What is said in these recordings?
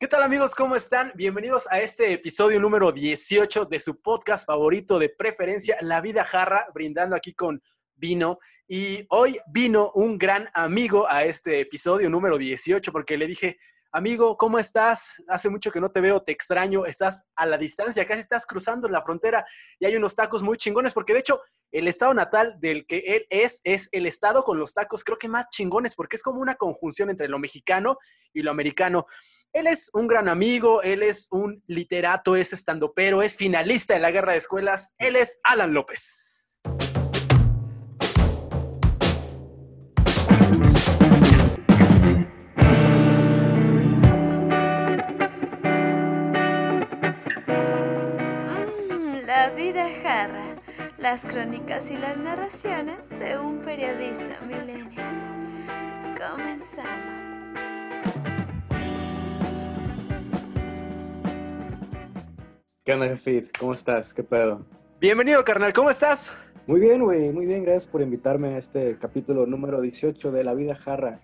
¿Qué tal amigos? ¿Cómo están? Bienvenidos a este episodio número 18 de su podcast favorito de preferencia, La Vida Jarra, brindando aquí con vino. Y hoy vino un gran amigo a este episodio número 18 porque le dije, amigo, ¿cómo estás? Hace mucho que no te veo, te extraño, estás a la distancia, casi estás cruzando la frontera y hay unos tacos muy chingones porque de hecho el estado natal del que él es es el estado con los tacos creo que más chingones porque es como una conjunción entre lo mexicano y lo americano. Él es un gran amigo, él es un literato, es estandopero, es finalista de la guerra de escuelas. Él es Alan López. Las crónicas y las narraciones de un periodista millennial. Comenzamos. ¿Qué onda, Jefid? ¿Cómo estás? ¿Qué pedo? Bienvenido, carnal, ¿cómo estás? Muy bien, güey, muy bien. Gracias por invitarme a este capítulo número 18 de La Vida Jarra.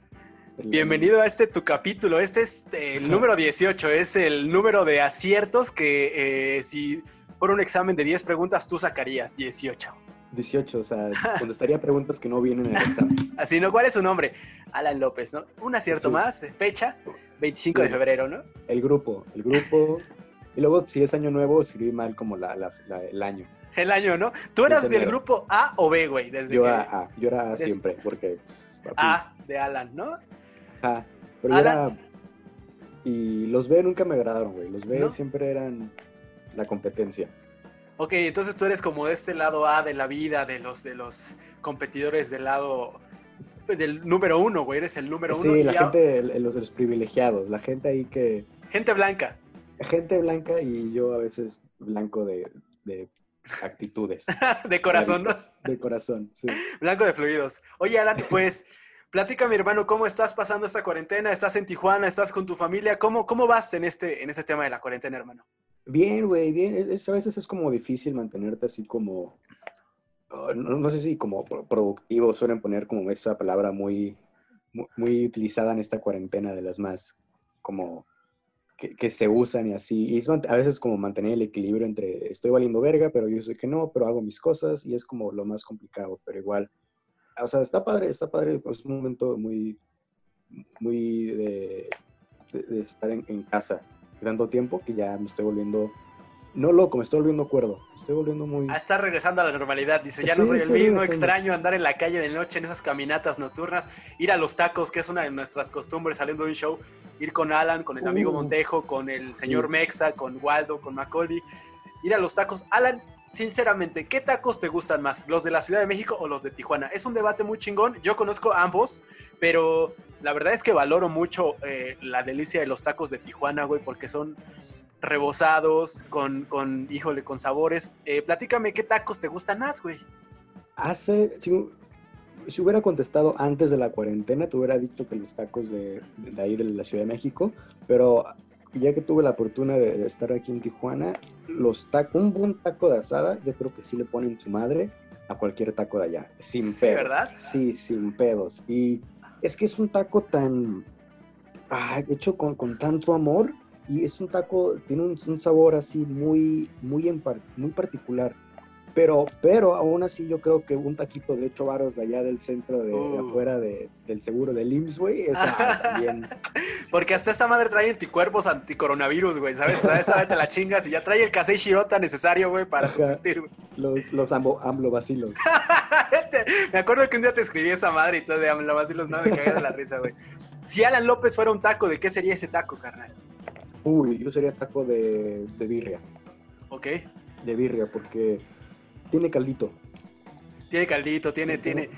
El- Bienvenido a este tu capítulo. Este es el número 18, es el número de aciertos que eh, si por un examen de 10 preguntas tú sacarías 18. 18, o sea, contestaría preguntas que no vienen en el examen. Así, ¿no? ¿Cuál es su nombre? Alan López, ¿no? Un acierto Sí. más, fecha, 25 de febrero, ¿no? El grupo, el grupo. Y luego, si es año nuevo, escribí mal como la, la- la- el año. El año, ¿no? ¿Tú eras del enero. grupo A o B, güey? Desde Yo que- era A, yo era A siempre, porque. pues, A de Alan, ¿no? A. Pero yo era. Y los B nunca me agradaron, güey. Los B ¿No? siempre eran la competencia. Ok, entonces tú eres como de este lado A de la vida, de los, de los competidores del lado pues, del número uno, güey. Eres el número uno. Sí, la gente, los, los privilegiados, la gente ahí que. gente blanca. gente blanca y yo a veces blanco de, de actitudes. de corazón, ¿no? De corazón, sí. Blanco de fluidos. Oye, Alan, pues, platica, mi hermano, ¿cómo estás pasando esta cuarentena? ¿Estás en Tijuana? ¿Estás con tu familia? ¿Cómo, cómo vas en este, en este tema de la cuarentena, hermano? Bien, güey, bien. Es- es- a veces es como difícil mantenerte así como, oh, no, sé si como pro- productivo, suelen poner como esa palabra muy, mu- muy, utilizada en esta cuarentena de las más como que, se usan y así. Y es a veces como mantener el equilibrio entre estoy valiendo verga, pero yo sé que no, pero hago mis cosas y es como lo más complicado, pero igual. O sea, está padre, está padre, es un momento muy, muy de, de- estar en casa tanto tiempo que ya me estoy volviendo, no loco, me estoy volviendo cuerdo, me estoy volviendo muy... A estar regresando a la normalidad. Dice, ya no soy el mismo, extraño andar en la calle de noche en esas caminatas nocturnas, ir a los tacos, que es una de nuestras costumbres saliendo de un show, ir con Alan, con el amigo Uh, Montejo, con el sí. señor Mexa, con Waldo, con Macaulay, ir a los tacos. Alan, sinceramente, ¿qué tacos te gustan más? ¿Los de la Ciudad de México o los de Tijuana? Es un debate muy chingón, yo conozco ambos, pero la verdad es que valoro mucho eh, la delicia de los tacos de Tijuana, güey, porque son rebozados, con, con híjole, con sabores. Eh, platícame qué tacos te gustan más, güey. Hace, si, si hubiera contestado antes de la cuarentena, te hubiera dicho que los tacos de, de ahí de la Ciudad de México, pero ya que tuve la fortuna de, de estar aquí en Tijuana, los tacos, un buen taco de asada, yo creo que sí le ponen su madre a cualquier taco de allá, sin Sí, pedos. ¿verdad? Sí, sin pedos. Y es que es un taco tan ah, hecho con, con tanto amor y es un taco, tiene un, un sabor así muy, muy, en par- muy particular. Pero, pero aún así yo creo que un taquito de 8 varos de allá del centro, de, de Uh. afuera de- del seguro del IMSS, güey, es ah, también... Porque hasta esta madre trae anticuerpos anticoronavirus, güey, ¿sabes? O sea, esta vez te la chingas y ya trae el casey shirota necesario, güey, para Ajá. subsistir, güey. Los, los ambo, amblobacilos. Me acuerdo que un día te escribí esa madre y tú de la más y los no me cagué de la risa, güey. Si Alan López fuera un taco, ¿de qué sería ese taco, carnal? Uy, yo sería taco de, de birria. ¿Ok? De birria, porque tiene caldito. Tiene caldito, tiene, tiene.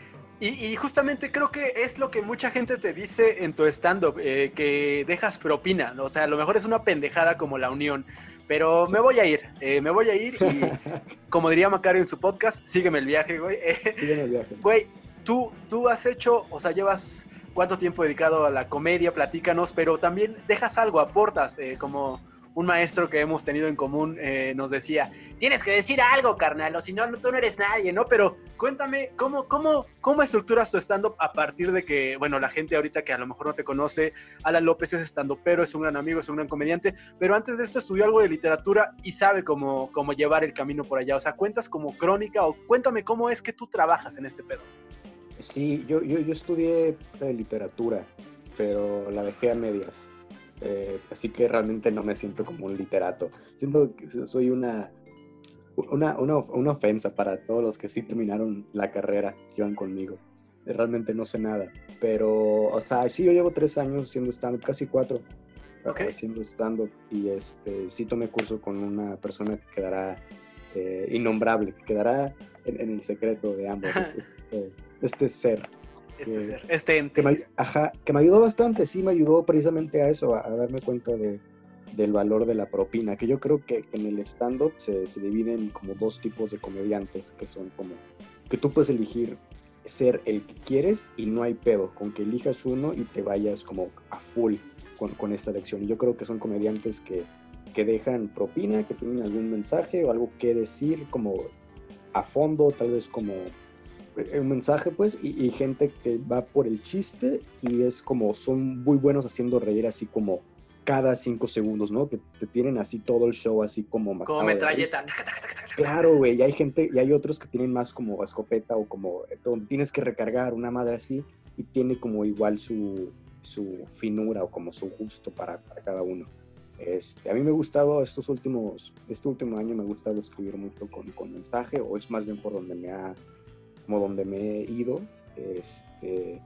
Y, y justamente creo que es lo que mucha gente te dice en tu stand-up, eh, que dejas propina. O sea, a lo mejor es una pendejada como la unión. Pero me voy a ir, eh, me voy a ir y, como diría Macario en su podcast, sígueme el viaje, güey. Eh, Siguen el viaje. Güey, tú, tú has hecho, o sea, llevas cuánto tiempo dedicado a la comedia, platícanos, pero también dejas algo, aportas, eh, como un maestro que hemos tenido en común eh, nos decía, tienes que decir algo, carnal, o si no, tú no eres nadie, ¿no? Pero cuéntame, ¿cómo, cómo, cómo estructuras tu stand-up a partir de que, bueno, la gente ahorita que a lo mejor no te conoce, Alan López es stand pero es un gran amigo, es un gran comediante, pero antes de esto estudió algo de literatura y sabe cómo, cómo llevar el camino por allá. O sea, cuentas como crónica o cuéntame cómo es que tú trabajas en este pedo. Sí, yo, yo, yo estudié eh, literatura, pero la dejé a medias. Eh, así que realmente no me siento como un literato. Siento que soy una, una, una, una, ofensa para todos los que sí terminaron la carrera que iban conmigo. Realmente no sé nada. Pero, o sea, sí, yo llevo tres años siendo stand-up, casi cuatro, okay. haciendo stand-up. Y este, sí tomé curso con una persona que quedará eh, innombrable, que quedará en, el secreto de ambos, este, este, este ser. Este ser, este ente. Que me, ajá, que me ayudó bastante, sí me ayudó precisamente a eso, a, darme cuenta de, del valor de la propina, que yo creo que en el stand-up se, se, dividen como dos tipos de comediantes, que son como que tú puedes elegir ser el que quieres y no hay pedo, con que elijas uno y te vayas como a full con, con esta elección. Y yo creo que son comediantes que, que dejan propina, que tienen algún mensaje o algo que decir como a fondo, tal vez como un mensaje, pues, y, gente que va por el chiste y es como, son muy buenos haciendo reír así como cada cinco segundos, ¿no? Que te tienen así todo el show, así como... Como metralleta. Claro, güey, y hay gente, y hay otros que tienen más como escopeta o como, donde tienes que recargar una madre así y tiene como igual su, su finura o como su gusto para, para cada uno. Este, a mí me ha gustado estos últimos, este último año me ha gustado escribir mucho con, con mensaje, o es más bien por donde me ha como donde me he ido, este,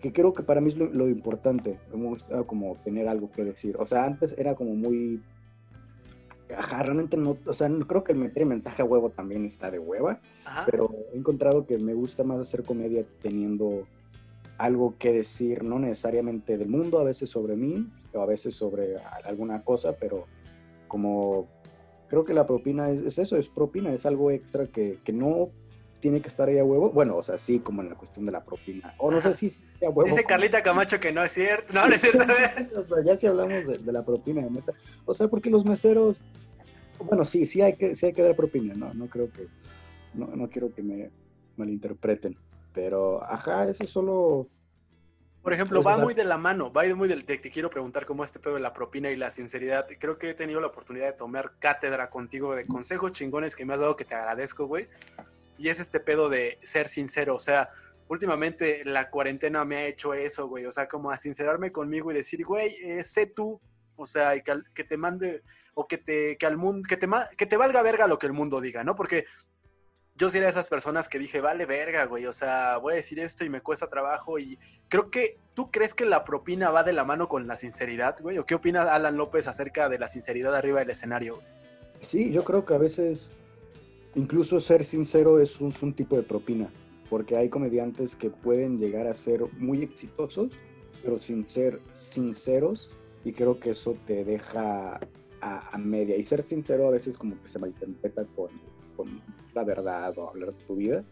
que creo que para mí es lo, importante, me gusta como tener algo que decir. O sea, antes era como muy... Ajá, realmente no, o sea, creo que el meter mensaje a huevo también está de hueva, pero he encontrado que me gusta más hacer comedia teniendo algo que decir, no necesariamente del mundo, a veces sobre mí, o a veces sobre alguna cosa, pero como creo que la propina es, es eso, es propina, es algo extra que, que no tiene que estar ahí a huevo. Bueno, o sea, sí, como en la cuestión de la propina. O no sé si a huevo. Dice Carlita Camacho que no es cierto. No, no es cierto. o sea, ya si hablamos de, la propina, de neta. O sea, porque los meseros. Bueno, sí, sí hay que, sí hay que dar propina, no, no creo que. No, no quiero que me malinterpreten. Pero, ajá, eso solo. Por ejemplo, va muy de la mano, va muy del... Te, te quiero preguntar cómo este pedo de la propina y la sinceridad. Creo que he tenido la oportunidad de tomar cátedra contigo de consejos chingones que me has dado que te agradezco, güey y es este pedo de ser sincero, o sea, últimamente la cuarentena me ha hecho eso, güey, o sea, como a sincerarme conmigo y decir, güey, eh, sé tú, o sea, y que, te mande, o que te, que al mundo, que te, que te valga verga lo que el mundo diga, ¿no? Porque yo sí era de esas personas que dije, vale verga, güey, o sea, voy a decir esto y me cuesta trabajo y creo que, ¿tú crees que la propina va de la mano con la sinceridad, güey? ¿O qué opina Alan López acerca de la sinceridad arriba del escenario? Sí, yo creo que a veces Incluso ser sincero es un, tipo de propina, porque hay comediantes que pueden llegar a ser muy exitosos, pero sin ser sinceros, y creo que eso te deja a, media. Y ser sincero a veces como que se malinterpreta con, con la verdad o hablar de tu vida,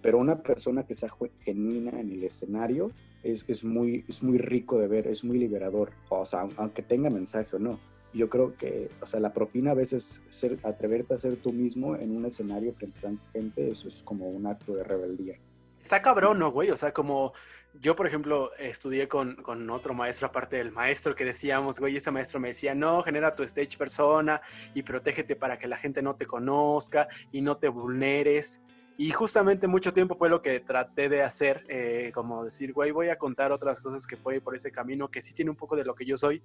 pero una persona que sea genuina en el escenario es, es, muy, es muy rico de ver, es muy liberador, o sea, aunque tenga mensaje o no yo creo que, o sea, la propina a veces, ser, atreverte a ser tú mismo en un escenario frente a tanta gente, eso es como un acto de rebeldía. Está cabrón, ¿no, güey? O sea, como yo, por ejemplo, estudié con, con, otro maestro, aparte del maestro que decíamos, güey, este maestro me decía, no, genera tu stage persona y protégete para que la gente no te conozca y no te vulneres. Y justamente mucho tiempo fue lo que traté de hacer, eh, como decir, güey, voy a contar otras cosas que puede ir por ese camino, que sí tiene un poco de lo que yo soy.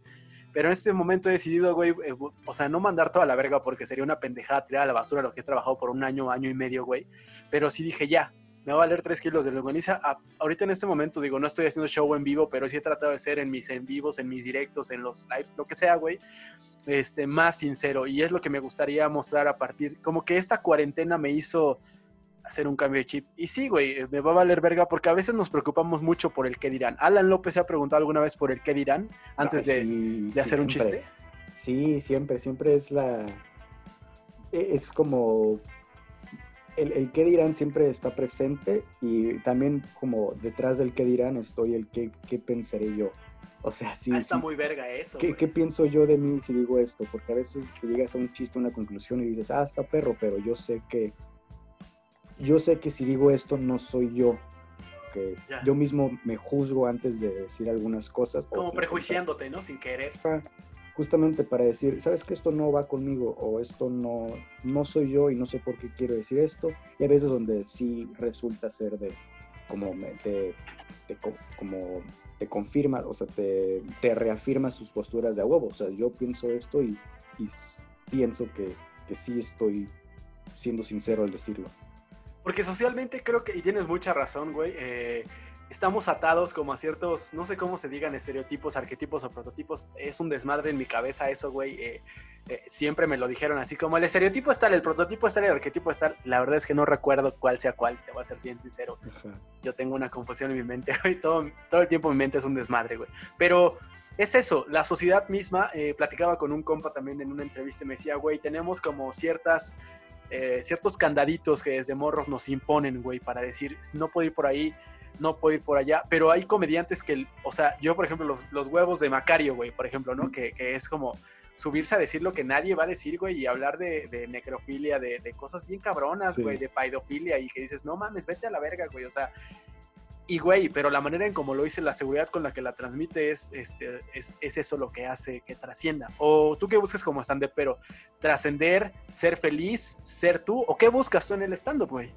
Pero en este momento he decidido, güey, eh, o sea, no mandar toda la verga porque sería una pendejada tirar a la basura lo que he trabajado por un año, año y medio, güey. Pero sí dije, ya, me va a valer tres kilos de longaniza. ahorita en este momento, digo, no estoy haciendo show en vivo, pero sí he tratado de ser en mis en vivos, en mis directos, en los lives, lo que sea, güey, este, más sincero. Y es lo que me gustaría mostrar a partir, como que esta cuarentena me hizo hacer un cambio de chip. Y sí, güey, eh, me va a valer verga porque a veces nos preocupamos mucho por el qué dirán. Alan López se ha preguntado alguna vez por el qué dirán antes de, hacer un chiste. Sí, siempre, siempre es la... E, es como... El, el qué dirán siempre está presente y también como detrás del qué dirán estoy el qué, qué pensaré yo. O sea, sí. Ah, está sí. muy verga eso. ¿Qué, qué pienso yo de mí si digo esto? Porque a veces te llegas a un chiste, a una conclusión y dices, ah, está perro, pero yo sé que. Yo sé que si digo esto no soy yo. Que Ya. yo mismo me juzgo antes de decir algunas cosas. Como de prejuiciándote, ¿no? Sin querer. pensar, Justamente para decir, sabes que esto no va conmigo o esto no, no soy yo y no sé por qué quiero decir esto. Y a veces donde sí resulta ser de como te co- como te confirma, o sea, te, te reafirma sus posturas de a huevo. O sea, yo pienso esto y, y pienso que, que sí estoy siendo sincero al decirlo. Porque socialmente creo que, y tienes mucha razón, güey, eh, estamos atados como a ciertos, no sé cómo se digan, estereotipos, arquetipos o prototipos. Es un desmadre en mi cabeza eso, güey. eh, eh, siempre me lo dijeron así como el estereotipo está, el prototipo está, el arquetipo está. La verdad es que no recuerdo cuál sea cuál, te voy a ser bien sincero. Ajá. Yo tengo una confusión en mi mente, güey. Todo, todo el tiempo mi mente es un desmadre, güey. Pero es eso, la sociedad misma, eh, platicaba con un compa también en una entrevista y me decía, güey, tenemos como ciertas, eh, ciertos candaditos que desde morros nos imponen, güey, para decir, no puedo ir por ahí, no puedo ir por allá, pero hay comediantes que, o sea, yo por ejemplo, los, los huevos de Macario, güey, por ejemplo, ¿no? Que, que es como subirse a decir lo que nadie va a decir, güey, y hablar de, de necrofilia, de, de cosas bien cabronas, Sí. güey, de paidofilia, y que dices, no mames, vete a la verga, güey, o sea, y güey, pero la manera en como lo dice, la seguridad con la que la transmite es, este, es, es eso lo que hace que trascienda. O tú qué buscas como stand pero trascender, ser feliz, ser tú, o qué buscas tú en el stand-up, güey.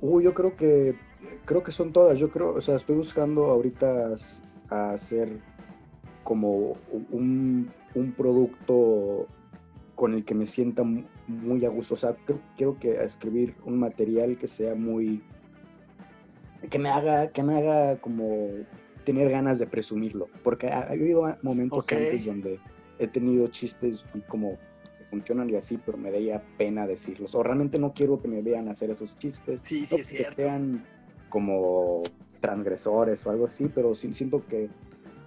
Uy, yo creo que creo que son todas. Yo creo, o sea, estoy buscando ahorita hacer como un, un producto con el que me sienta mu- muy a gusto. O sea, creo, quiero que escribir un material que sea muy que me haga que me haga como tener ganas de presumirlo, porque ha, ha habido momentos antes donde he tenido chistes y como que funcionan y así, pero me daría pena decirlos. O realmente no quiero que me vean hacer esos chistes. Sí, No sí, es porque cierto. sean como transgresores o algo así, pero sí, siento que...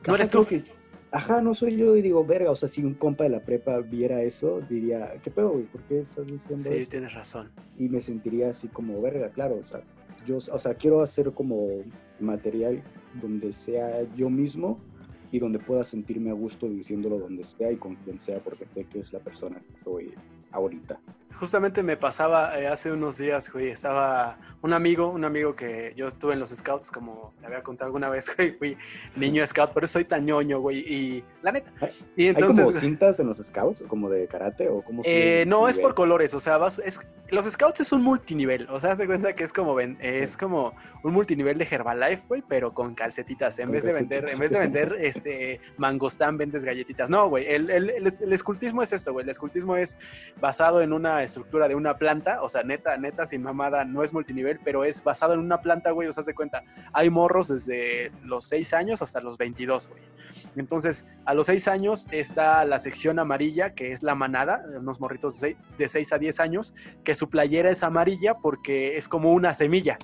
No eres tú. que- ajá, no soy yo y digo, verga, o sea, si un compa de la prepa viera eso, diría, ¿qué pedo, güey? ¿Por qué estás diciendo Sí, eso? tienes razón. Y me sentiría así como, verga, claro, o sea, yo, o sea, quiero hacer como material donde sea yo mismo y donde pueda sentirme a gusto diciéndolo donde sea y con quien sea, porque sé que es la persona que soy ahorita. Justamente me pasaba eh, hace unos días, güey, estaba un amigo, un amigo que yo estuve en los scouts, como te había contado alguna vez, güey, fui niño scout, por eso soy tan ñoño, güey, y la neta. Y ¿Hay como entonces... cintas en los scouts, como de karate o como Eh, no, es por colores, o sea, vas, es, los scouts es un multinivel, o sea, de cuenta que es como ven, es como un multinivel de Herbalife, güey, pero con calcetitas, en Con vez de vender, en vez de vender este mangostán, vendes galletitas. No, güey, el, el, el, el escultismo es esto, güey, el escultismo es basado en una estructura de una planta, o sea, neta, neta, sin mamada, no es multinivel, pero es basado en una planta, güey, o sea, de cuenta, hay morros desde los 6 años hasta los 22, güey. Entonces, a los 6 años está la sección amarilla, que es la manada, unos morritos de 6 a 10 años, que su playera es amarilla porque es como una semilla.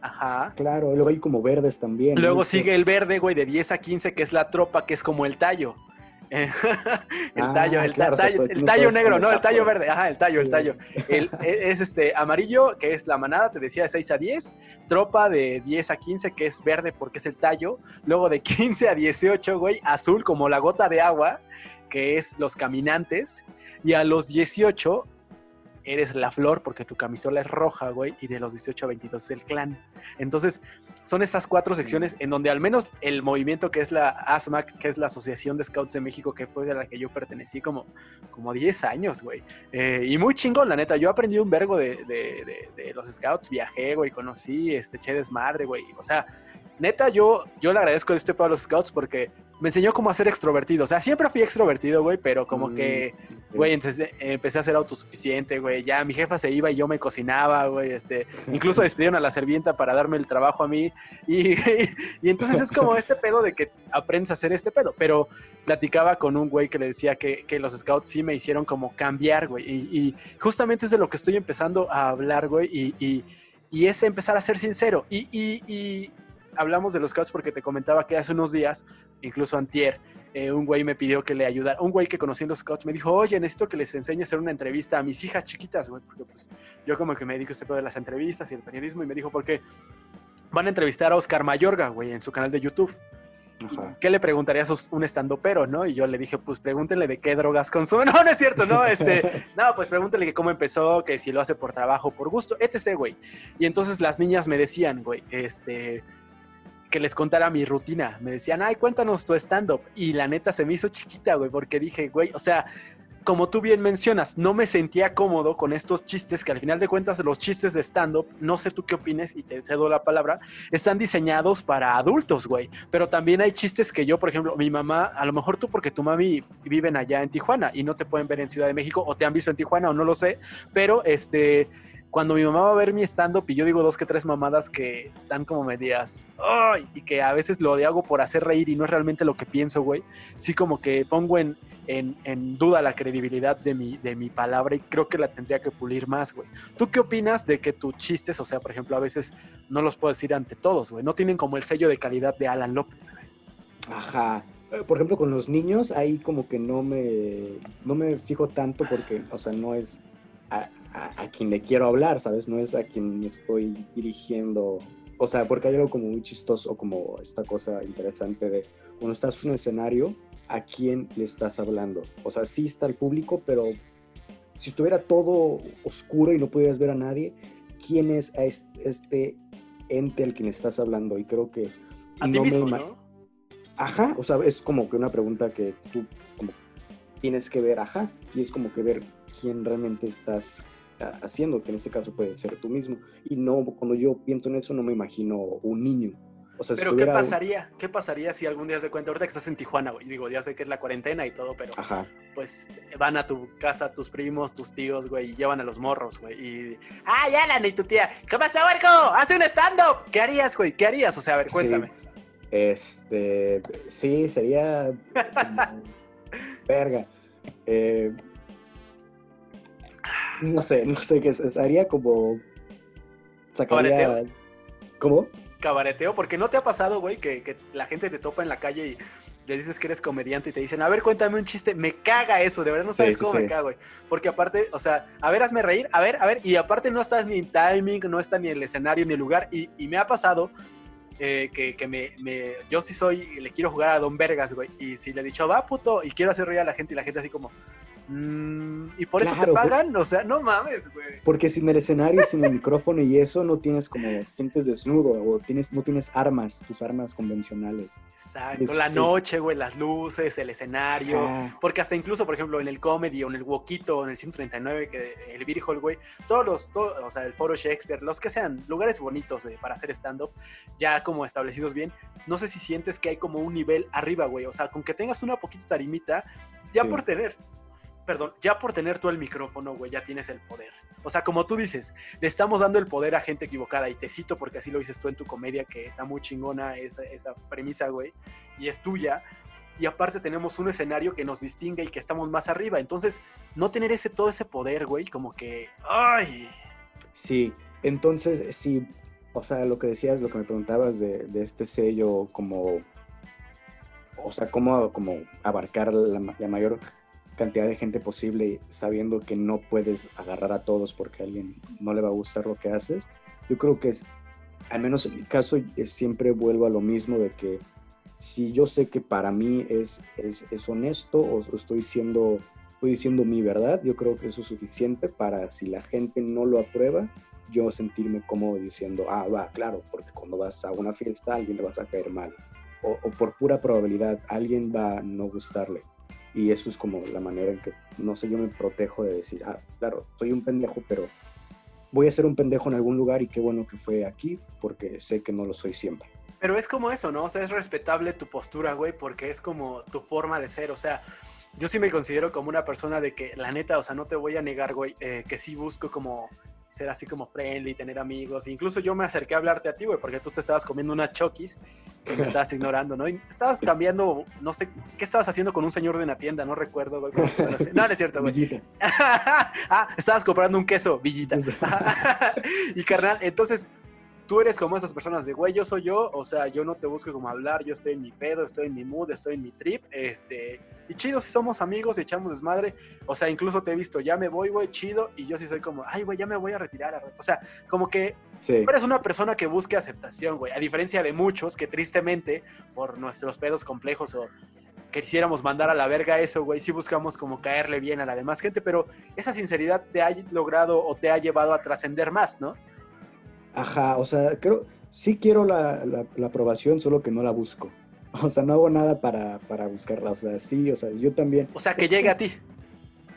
Ajá. Claro, luego hay como verdes también. Luego ¿no? sigue el verde, güey, de 10 a 15, que es la tropa, que es como el tallo. El Ah, tallo, el, claro, o sea, tallo, el tallo negro, no, el tallo verde, ajá, el tallo, el tallo. El, e- es este amarillo, que es la manada, te decía de 6 a 10, tropa de 10 a 15, que es verde porque es el tallo, luego de 15 a 18, güey, azul como la gota de agua, que es los caminantes, y a los 18 eres la flor porque tu camisola es roja, güey, y de los 18 a 22 es el clan. Entonces, son esas cuatro secciones en donde al menos el movimiento que es la ASMAC, que es la Asociación de Scouts de México, que fue de la que yo pertenecí como, como 10 años, güey. Eh, y muy chingón, la neta. Yo aprendí un vergo de, de- de- los Scouts, viajé, güey, conocí, este, eché desmadre, güey. O sea, neta, yo, yo le agradezco este para los Scouts porque me enseñó cómo ser extrovertido. O sea, siempre fui extrovertido, güey, pero como Mm, que. Güey, entonces eh, empecé a ser autosuficiente, güey. Ya mi jefa se iba y yo me cocinaba, güey. Este, incluso despidieron a la servienta para darme el trabajo a mí. Y, y entonces es como este pedo de que aprendes a hacer este pedo. Pero platicaba con un güey que le decía que, que los scouts sí me hicieron como cambiar, güey. Y, y justamente es de lo que estoy empezando a hablar, güey. Y, y, y es empezar a ser sincero. Y, y hablamos de los scouts porque te comentaba que hace unos días, incluso antier, eh, un güey me pidió que le ayudara, un güey que conocí en los scouts me dijo, oye, necesito que les enseñe a hacer una entrevista a mis hijas chiquitas, güey, porque pues yo como que me dedico a este pedo de las entrevistas y el periodismo y me dijo, porque van a entrevistar a Oscar Mayorga, güey, en su canal de YouTube. Ajá. ¿qué le preguntarías a un estandopero, no? Y yo le dije, pues pregúntenle de qué drogas consume. No, no es cierto, no, este, no, pues pregúntele que cómo empezó, que si lo hace por trabajo, por gusto, etc, güey. Y entonces las niñas me decían, güey, este, que les contara mi rutina. Me decían, ay, cuéntanos tu stand-up. Y la neta se me hizo chiquita, güey, porque dije, güey, o sea, como tú bien mencionas, no me sentía cómodo con estos chistes que al final de cuentas los chistes de stand-up, no sé tú qué opines y te cedo la palabra, están diseñados para adultos, güey. Pero también hay chistes que yo, por ejemplo, mi mamá, a lo mejor tú porque tu mami viven allá en Tijuana y no te pueden ver en Ciudad de México o te han visto en Tijuana o no lo sé, pero este cuando mi mamá va a ver mi stand-up y yo digo dos que tres mamadas que están como medias, ¡ay! y que a veces lo hago por hacer reír y no es realmente lo que pienso, güey, sí como que pongo en, en, en, duda la credibilidad de mi, de mi palabra y creo que la tendría que pulir más, güey. ¿Tú qué opinas de que tus chistes, o sea, por ejemplo, a veces no los puedo decir ante todos, güey, no tienen como el sello de calidad de Alan López, güey? Ajá. Eh, Por ejemplo, con los niños, ahí como que no me, no me fijo tanto porque, o sea, no es a, a, quien le quiero hablar, ¿sabes? No es a quien me estoy dirigiendo. O sea, porque hay algo como muy chistoso, como esta cosa interesante de cuando estás en un escenario, ¿a quién le estás hablando? O sea, sí está el público, pero si estuviera todo oscuro y no pudieras ver a nadie, ¿quién es a este ente al quien estás hablando? Y creo que... A ti mismo, ¿no? Ajá, o sea, es como que una pregunta que tú como, tienes que ver, ajá, y es como que ver quién realmente estás haciendo, que en este caso puede ser tú mismo. Y no, cuando yo pienso en eso, no me imagino un niño. O sea, pero si ¿qué pasaría? ¿Qué pasaría si algún día se cuenta, ahorita que estás en Tijuana, güey? Digo, ya sé que es la cuarentena y todo, pero Ajá. pues van a tu casa tus primos, tus tíos, güey, y llevan a los morros, güey. Y, ah, ya, Alan, y tu tía, ¿qué pasa, Huerco? ¡Hace un stand-up! ¿Qué harías, güey? ¿Qué harías? O sea, a ver, cuéntame. Sí. Este, sí, sería verga. Eh, no sé, no sé qué es. Haría como. Sacaría. ¿Cabareteo? ¿Cómo? Cabareteo, porque no te ha pasado, güey, que, que, la gente te topa en la calle y le dices que eres comediante y te dicen, a ver, cuéntame un chiste. Me caga eso, de verdad no sabes Sí, sí, cómo me sí. caga, güey. Porque aparte, o sea, a ver, hazme reír, a ver, a ver, y aparte no estás ni en timing, no está ni el escenario ni el lugar. Y, y me ha pasado eh, que, que me, me- yo sí soy, le quiero jugar a Don Vergas, güey. Y si le he dicho, va, puto, y quiero hacer reír a la gente y la gente así como, "Mm, ¿y por eso te por- pagan? O sea, no mames, güey. Porque sin el escenario, sin el micrófono y eso, no tienes como. te sientes desnudo o tienes, no tienes armas, tus armas convencionales. Exacto, Es- la noche, güey, las luces, el escenario. Porque hasta incluso, por ejemplo, en el comedy o en el Wokito o en el 139, que el Beer Hall, güey, todos los, todo- o sea, el Foro Shakespeare, los que sean lugares bonitos eh, para hacer stand-up, ya como establecidos bien, no sé si sientes que hay como un nivel arriba, güey. O sea, con que tengas una poquita tarimita, ya Sí. por tener, perdón, ya por tener tú el micrófono, güey, ya tienes el poder. O sea, como tú dices, le estamos dando el poder a gente equivocada y te cito porque así lo dices tú en tu comedia, que está muy chingona esa, esa premisa, güey, y es tuya y aparte tenemos un escenario que nos distingue y que estamos más arriba. Entonces, no tener ese todo ese poder, güey, como que, ay, Sí, entonces sí, o sea, lo que decías, lo que me preguntabas de, este sello, como, o sea, cómo como abarcar la mayor cantidad de gente posible sabiendo que no puedes agarrar a todos porque a alguien no le va a gustar lo que haces. Yo creo que es, al menos en mi caso, siempre vuelvo a lo mismo de que si yo sé que para mí es, es, es honesto o, estoy siendo, estoy diciendo mi verdad, yo creo que eso es suficiente para si la gente no lo aprueba, yo sentirme cómodo diciendo, ah, va, claro, porque cuando vas a una fiesta a alguien le vas a caer mal. O, o por pura probabilidad, alguien va a no gustarle. Y eso es como la manera en que, no sé, yo me protejo de decir, ah, claro, soy un pendejo, pero voy a ser un pendejo en algún lugar y qué bueno que fue aquí, porque sé que no lo soy siempre. pero es como eso, ¿no? O sea, es respetable tu postura, güey, porque es como tu forma de ser. O sea, yo sí me considero como una persona de que, la neta, o sea, no te voy a negar, güey, eh, que sí busco como ser así como friendly, tener amigos. Incluso yo me acerqué a hablarte a ti, güey, porque tú te estabas comiendo una chokis y me estabas ignorando, ¿no? Y estabas cambiando, no sé, ¿qué estabas haciendo con un señor de una tienda? No recuerdo, güey. no. No, es cierto, güey. Ah, estabas comprando un queso, Villita. y carnal, entonces, tú eres como esas personas de, güey, yo soy yo, o sea, yo no te busco como hablar, yo estoy en mi pedo, estoy en mi mood, estoy en mi trip, este, y chido si somos amigos y echamos desmadre, o sea, incluso te he visto, ya me voy, güey, chido, y yo sí soy como, ay, güey, ya me voy a retirar, o sea, como que Sí. eres una persona que busque aceptación, güey, a diferencia de muchos que tristemente, por nuestros pedos complejos o quisiéramos mandar a la verga eso, güey, sí buscamos como caerle bien a la demás gente, pero esa sinceridad te ha logrado o te ha llevado a trascender más, ¿no? Ajá, o sea, creo, sí quiero la, la- la aprobación, solo que no la busco. O sea, no hago nada para, para buscarla. O sea, sí, o sea, yo también. O sea, que llegue a ti.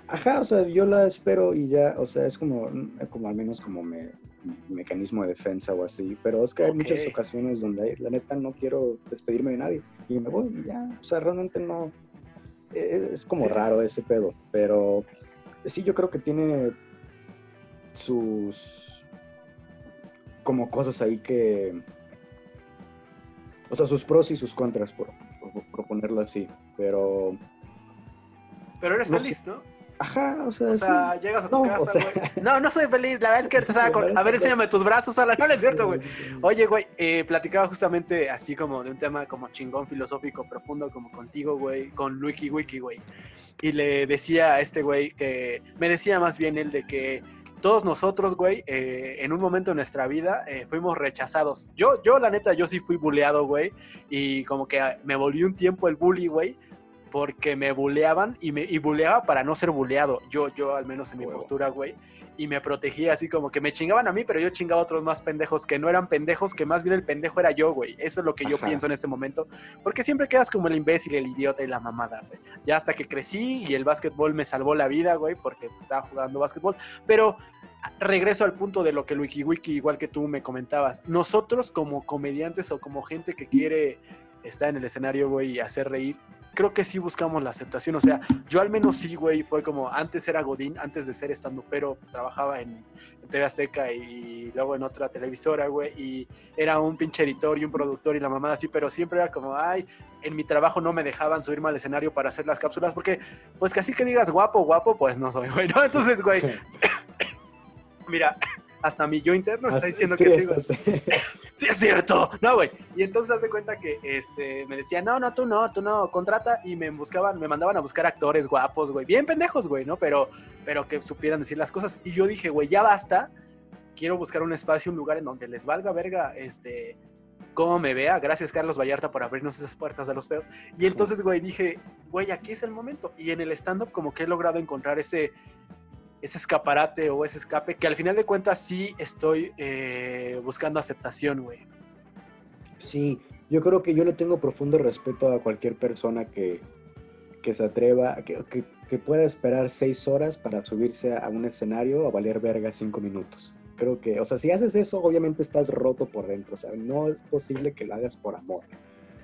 Ajá, o sea, yo la espero y ya, o sea, es como, como al menos como me, mecanismo de defensa o así. Pero es que hay muchas ocasiones donde la neta no quiero despedirme de nadie y me voy y ya. O sea, realmente no. Es, es como Sí, sí, raro ese pedo, pero sí, yo creo que tiene sus como cosas ahí que. O sea, sus pros y sus contras, por, por- por ponerlo así. Pero. Pero eres No feliz, ¿no? Ajá, o sea, O sí. sea, llegas a tu No, o casa, sea- güey. No, no soy feliz. La verdad es que ahorita estaba con... A ver, enséñame tus brazos, Alan. No, no es cierto, güey. Oye, güey, eh, platicaba justamente así como de un tema como chingón, filosófico, profundo, como contigo, güey, con Wiki Wiki, güey. Y le decía a este güey que, me decía más bien él de que todos nosotros, güey, eh, en un momento de nuestra vida eh, fuimos rechazados. Yo, yo, la neta, yo sí fui buleado, güey, y como que me volví un tiempo el bully, güey, porque me buleaban y me y buleaba para no ser buleado. Yo, yo al menos en mi Huevo. postura, güey, y me protegía así como que me chingaban a mí, pero yo chingaba a otros más pendejos que no eran pendejos, que más bien el pendejo era yo, güey. Eso es lo que yo Ajá. pienso en este momento, porque siempre quedas como el imbécil, el idiota y la mamada, güey. Ya hasta que crecí y el básquetbol me salvó la vida, güey, porque estaba jugando básquetbol, pero regreso al punto de lo que Wiki Wiki, igual que tú me comentabas. Nosotros como comediantes o como gente que quiere estar en el escenario, güey, y hacer reír, creo que sí buscamos la aceptación. O sea, yo al menos sí, güey, fue como antes era Godín, antes de ser estando pero trabajaba en, en TV Azteca y luego en otra televisora, güey, y era un pinche editor y un productor y la mamada así, pero siempre era como, ay, en mi trabajo no me dejaban subirme al escenario para hacer las cápsulas, porque, pues casi que digas guapo, guapo, pues no soy, güey, ¿no? Entonces, güey, mira, hasta mi yo interno está diciendo sí, que sí, güey. Sí, es cierto. No, güey. Y entonces hace cuenta que este, me decían, no, no, tú no, tú no, contrata. Y me buscaban, me mandaban a buscar actores guapos, güey. Bien pendejos, güey, ¿no? Pero, pero que supieran decir las cosas. Y yo dije, güey, ya basta. Quiero buscar un espacio, un lugar en donde les valga verga, este, cómo me vea. Gracias, Carlos Vallarta, por abrirnos esas puertas a los feos. Y entonces, güey, dije, güey, aquí es el momento. Y en el stand-up como que he logrado encontrar ese, ese escaparate o ese escape que al final de cuentas sí estoy eh, buscando aceptación, güey. Sí, yo creo que yo le tengo profundo respeto a cualquier persona que, que se atreva, que, que- pueda esperar seis horas para subirse a un escenario a valer verga cinco minutos. Creo que, o sea, si haces eso, obviamente estás roto por dentro, o sea, no es posible que lo hagas por amor.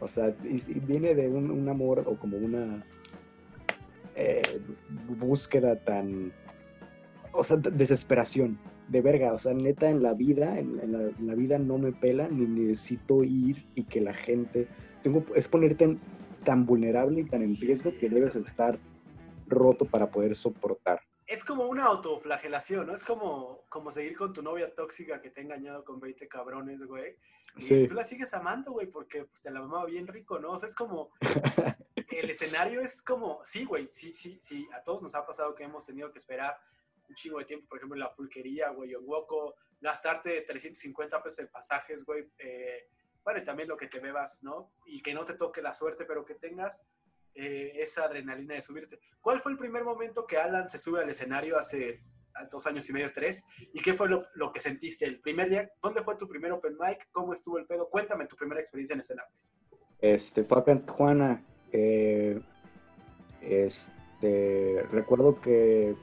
O sea, y, viene de un, un amor o como una eh, búsqueda tan, o sea, de- desesperación de verga, o sea, neta en la vida, en, en la, en la vida no me pela, ni necesito ir y que la gente, tengo, es ponerte en- tan vulnerable y tan en riesgo sí, que debes estar roto para poder soportar. Es como una autoflagelación, ¿no? Es como, como seguir con tu novia tóxica que te ha engañado con 20 cabrones, güey. Y Sí. tú la sigues amando, güey, porque pues, te la mamaba bien rico, ¿no? O sea, es como. el escenario es como. Sí, güey, sí, sí, sí. A todos nos ha pasado que hemos tenido que esperar un chingo de tiempo, por ejemplo, la pulquería, güey, o en Woco, gastarte 350 pesos en pasajes, güey. eh, bueno, y también lo que te bebas, ¿no? Y que no te toque la suerte, pero que tengas eh, esa adrenalina de subirte. ¿Cuál fue el primer momento que Alan se sube al escenario hace dos años y medio, tres? ¿Y qué fue lo, lo que sentiste el primer día? ¿Dónde fue tu primer open mic? ¿Cómo estuvo el pedo? Cuéntame tu primera experiencia en escenario. Este, fue acá en eh, este, recuerdo que,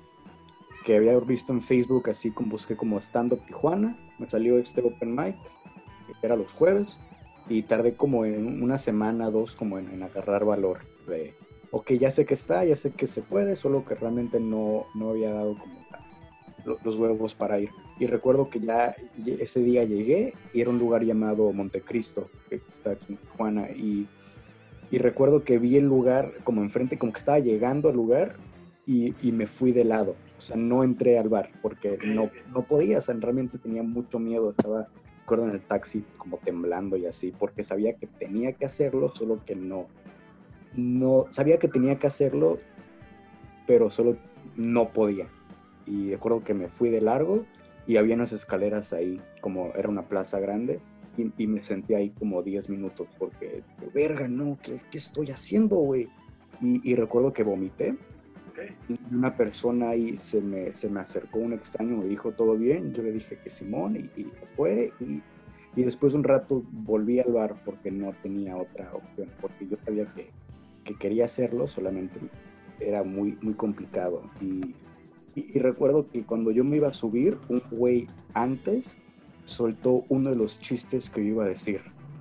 que había visto en Facebook así como busqué como Stand Up Tijuana. Me salió este Open Mic, que era los jueves. Y tardé como en una semana, dos, como en, agarrar valor. De, ok, ya sé que está, ya sé que se puede, solo que realmente no, no había dado como las- lo- los huevos para ir. Y recuerdo que ya ese día llegué y era un lugar llamado Montecristo, que está aquí en Tijuana. Y, y recuerdo que vi el lugar como enfrente, como que estaba llegando al lugar y, y me fui de lado. O sea, no entré al bar porque Ok, no, ok. no podía, o sea, realmente tenía mucho miedo, estaba recuerdo en el taxi como temblando y así, porque sabía que tenía que hacerlo, solo que no. No, sabía que tenía que hacerlo, pero solo no podía. Y recuerdo que me fui de largo y había unas escaleras ahí, como era una plaza grande, y, me senté ahí como 10 minutos, porque, verga, no, ¿qué, qué estoy haciendo, güey? Y, recuerdo que vomité. Y una persona ahí se me, se me acercó, un extraño, me dijo, ¿todo bien? Yo le dije que Simón, y, fue. Y, y, después de un rato volví al bar porque no tenía otra opción, porque yo sabía que, que quería hacerlo, solamente era muy, muy complicado. Y, y, recuerdo que cuando yo me iba a subir, un güey antes soltó uno de los chistes que yo iba a decir.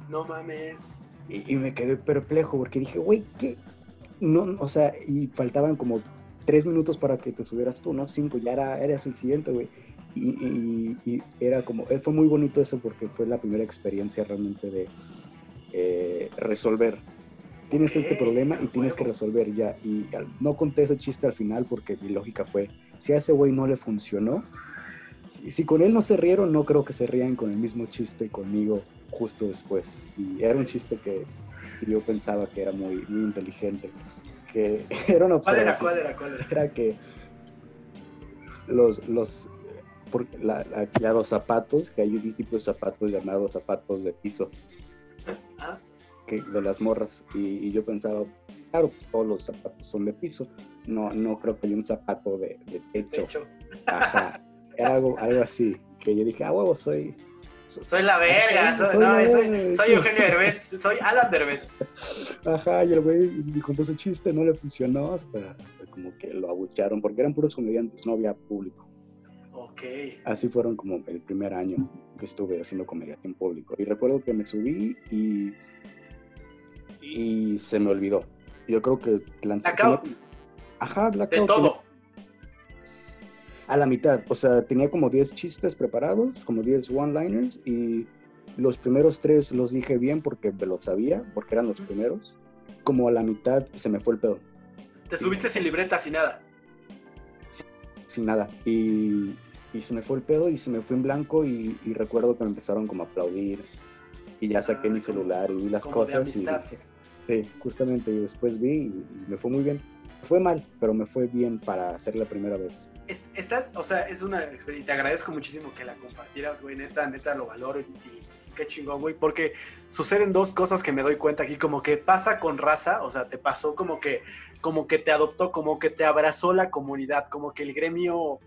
No mames. Y, me quedé perplejo porque dije, güey, ¿qué? No, o sea, y faltaban como tres minutos para que te subieras tú, ¿no? Cinco, ya era, eras el siguiente, güey. Y, y, era como, eh, fue muy bonito eso porque fue la primera experiencia realmente de eh, resolver. Tienes este problema y tienes que resolver ya. Y no conté ese chiste al final porque mi lógica fue, si a ese güey no le funcionó, si, con él no se rieron, no creo que se rían con el mismo chiste conmigo justo después. Y era un chiste que yo pensaba que era muy, muy inteligente. Que era una ¿Cuál era, cuál era, cuál era? Era que los, los, la, los zapatos, que hay un tipo de zapatos llamados zapatos de piso. ¿Ah? Que, de las morras. Y, yo pensaba, claro, pues todos los zapatos son de piso. No, no creo que haya un zapato de, de techo. techo. Ajá. Era algo, algo así. Que yo dije, ah, huevo, soy, soy la verga, soy, no, soy, soy, Eugenio Derbez, soy Alan Derbez. Ajá, y el güey contó ese chiste, no le funcionó hasta, hasta como que lo abucharon, porque eran puros comediantes, no había público. Ok. Así fueron como el primer año que estuve haciendo comedia en público. Y recuerdo que me subí y, y se me olvidó. Yo creo que lancé... Blackout. Ajá, blackout. De todo a la mitad. O sea, tenía como 10 chistes preparados, como 10 one-liners y los primeros tres los dije bien porque me los sabía, porque eran los primeros. Como a la mitad se me fue el pedo. ¿Te subiste sin libreta, sin nada? sin nada. Y, y, se me fue el pedo y se me fue en blanco y, recuerdo que me empezaron como a aplaudir y ya saqué mi celular y vi las cosas. Y, sí, justamente. Y después vi y me fue muy bien fue mal, pero me fue bien para hacer la primera vez. Está, o sea, es una experiencia, te agradezco muchísimo que la compartieras, güey, neta, neta lo valoro y, qué chingón, güey, porque suceden dos cosas que me doy cuenta aquí, como que pasa con raza, o sea, te pasó como que, como que te adoptó, como que te abrazó la comunidad, como que el gremio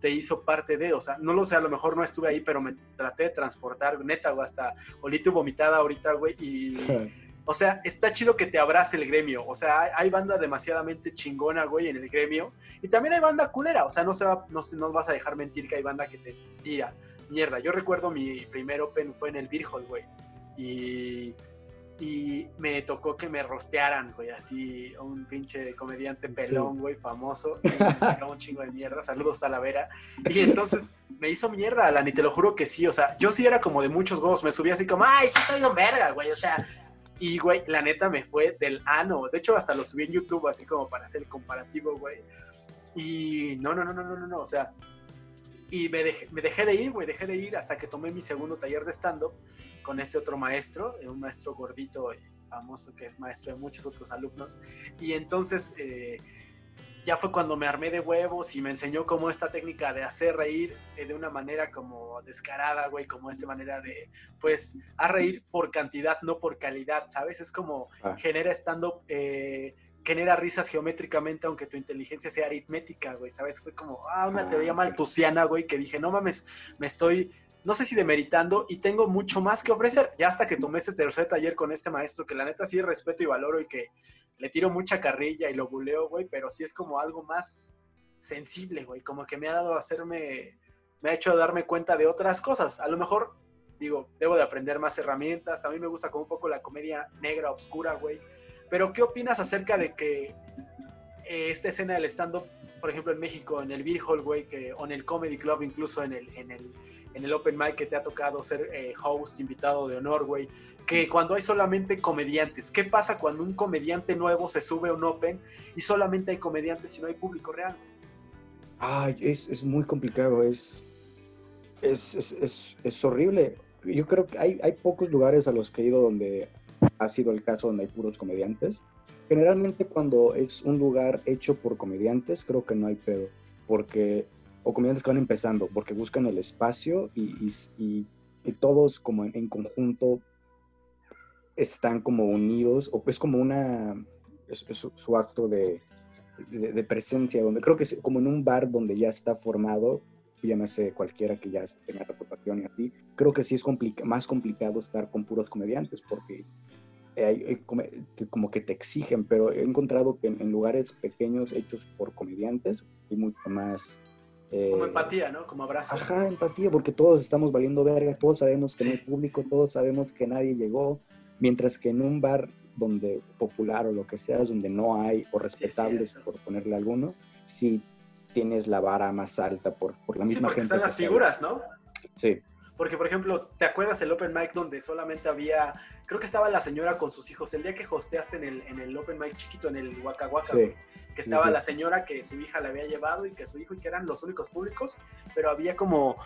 te hizo parte de, o sea, no lo sé, a lo mejor no estuve ahí, pero me traté de transportar, neta, güey, hasta olí tu vomitada ahorita, güey, y... O sea, está chido que te abrace el gremio. O sea, hay, banda demasiadamente chingona, güey, en el gremio. Y también hay banda culera. O sea, no, se va, no, no vas a dejar mentir que hay banda que te tira mierda. Yo recuerdo mi primer Open fue en el Beer güey. Y, y me tocó que me rostearan, güey, así un pinche comediante pelón, güey, famoso. Y un chingo de mierda. Saludos, Talavera. Y entonces me hizo mierda, Alan, y te lo juro que sí. O sea, yo sí era como de muchos huevos. Me subía así como, ay, sí soy un verga, güey. O sea, y, güey, la neta me fue del ano. De hecho, hasta lo subí en YouTube, así como para hacer el comparativo, güey. Y no, no, no, no, no, no, o sea, y me dejé, me dejé de ir, güey, dejé de ir hasta que tomé mi segundo taller de stand-up con este otro maestro, un maestro gordito famoso que es maestro de muchos otros alumnos. Y entonces eh, ya fue cuando me armé de huevos y me enseñó como esta técnica de hacer reír eh, de una manera como descarada, güey, como esta manera de, pues, a reír por cantidad, no por calidad, ¿sabes? Es como ah. genera stand-up, eh, genera risas geométricamente, aunque tu inteligencia sea aritmética, güey, ¿sabes? Fue como, ah, una teoría ah, maltusiana, güey, que dije, no mames, me estoy no sé si demeritando y tengo mucho más que ofrecer. Ya hasta que tomé este tercer taller con este maestro, que la neta sí respeto y valoro y que le tiro mucha carrilla y lo buleo, güey, pero sí es como algo más sensible, güey, como que me ha dado a hacerme, me ha hecho darme cuenta de otras cosas. A lo mejor, digo, debo de aprender más herramientas, también me gusta como un poco la comedia negra, oscura, güey. Pero, ¿qué opinas acerca de que eh, esta escena del stand-up, por ejemplo, en México, en el Beer Hall, güey, que, o en el Comedy Club, incluso en el, en el, en el Open Mic que te ha tocado ser eh, host, invitado de honor, güey, que cuando hay solamente comediantes. ¿Qué pasa cuando un comediante nuevo se sube a un Open y solamente hay comediantes y no hay público real? Ay, es, es muy complicado, es, es, es, es, horrible. yo creo que hay, hay pocos lugares a los que he ido donde ha sido el caso donde hay puros comediantes. Generalmente cuando es un lugar hecho por comediantes, creo que no hay pedo, porque, o comediantes que van empezando, porque buscan el espacio y, todos como en, conjunto están como unidos, o es como una, su, acto de, presencia, donde creo que es como en un bar donde ya está formado, llámese cualquiera que ya tenga reputación y así, creo que sí es más complicado estar con puros comediantes porque hay, como que te exigen, pero he encontrado que en, lugares pequeños hechos por comediantes hay mucho más... Eh, como empatía, ¿no? Como abrazo. Ajá, empatía, porque todos estamos valiendo verga, todos sabemos que no hay público, todos sabemos que nadie llegó, mientras que en un bar donde popular o lo que sea, donde no hay, o respetables, por ponerle alguno, sí tienes la vara más alta por, por la misma gente. Están las figuras, ¿no? Sí. Porque, por ejemplo, ¿te acuerdas el Open Mic donde solamente había, creo que estaba la señora con sus hijos, el día que hosteaste en el, en el Open Mic chiquito, en el Waka Waka, que estaba la señora que su hija le había llevado y que su hijo y que eran los únicos públicos, pero había como,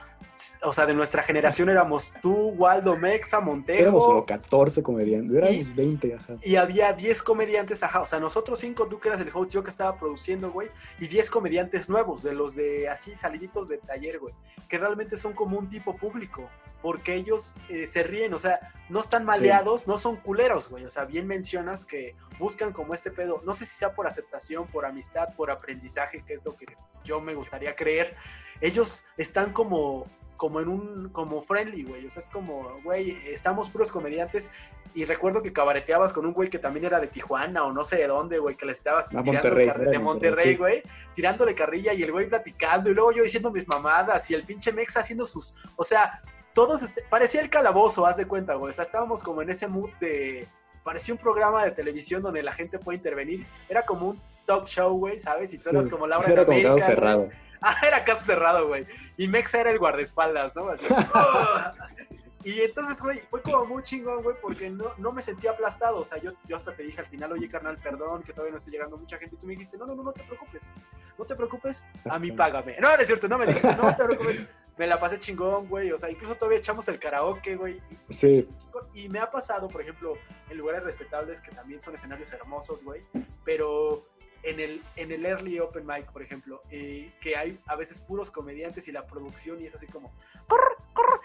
o sea, de nuestra generación éramos tú, Waldo, Mexa, Montejo. Éramos como 14 comediantes, éramos 20, ajá. Y había 10 comediantes, ajá, o sea, nosotros cinco, tú que eras el host, yo que estaba produciendo, güey, y 10 comediantes nuevos, de los de así saliditos de taller, güey, que realmente son como un tipo público porque ellos eh, se ríen, o sea, no están maleados, no son culeros, güey, o sea, bien mencionas que buscan como este pedo, no sé si sea por aceptación, por amistad, por aprendizaje, que es lo que yo me gustaría creer, ellos están como como en un, como friendly, güey, o sea, es como, güey, estamos puros comediantes y recuerdo que cabareteabas con un güey que también era de Tijuana o no sé de dónde, güey, que le estabas tirando Monterrey, de Monterrey, güey, tirándole carrilla y el güey platicando y luego yo diciendo mis mamadas y el pinche Mex haciendo sus, o sea, todos, este, parecía el calabozo, haz de cuenta, güey. O sea, estábamos como en ese mood de, parecía un programa de televisión donde la gente puede intervenir. Era como un talk show, güey, ¿sabes? Y tú eras como Laura era América. Como caso cerrado. Ah, era caso cerrado, güey. Y Mexa era el guardaespaldas, ¿no? Así, Y entonces, güey, fue como muy chingón, güey, porque no, no me sentía aplastado. O sea, yo, yo hasta te dije al final, oye, carnal, perdón, que todavía no está llegando mucha gente. Y tú me dijiste, no, no, no, no te preocupes. No te preocupes, a mí págame. No, no es cierto, no me dijiste, no te preocupes. Me la pasé chingón, güey. O sea, incluso todavía echamos el karaoke, güey. sí. Y me ha pasado, por ejemplo, en lugares respetables que también son escenarios hermosos, güey. Pero en el, en el early open mic, por ejemplo, eh, que hay a veces puros comediantes y la producción y es así como,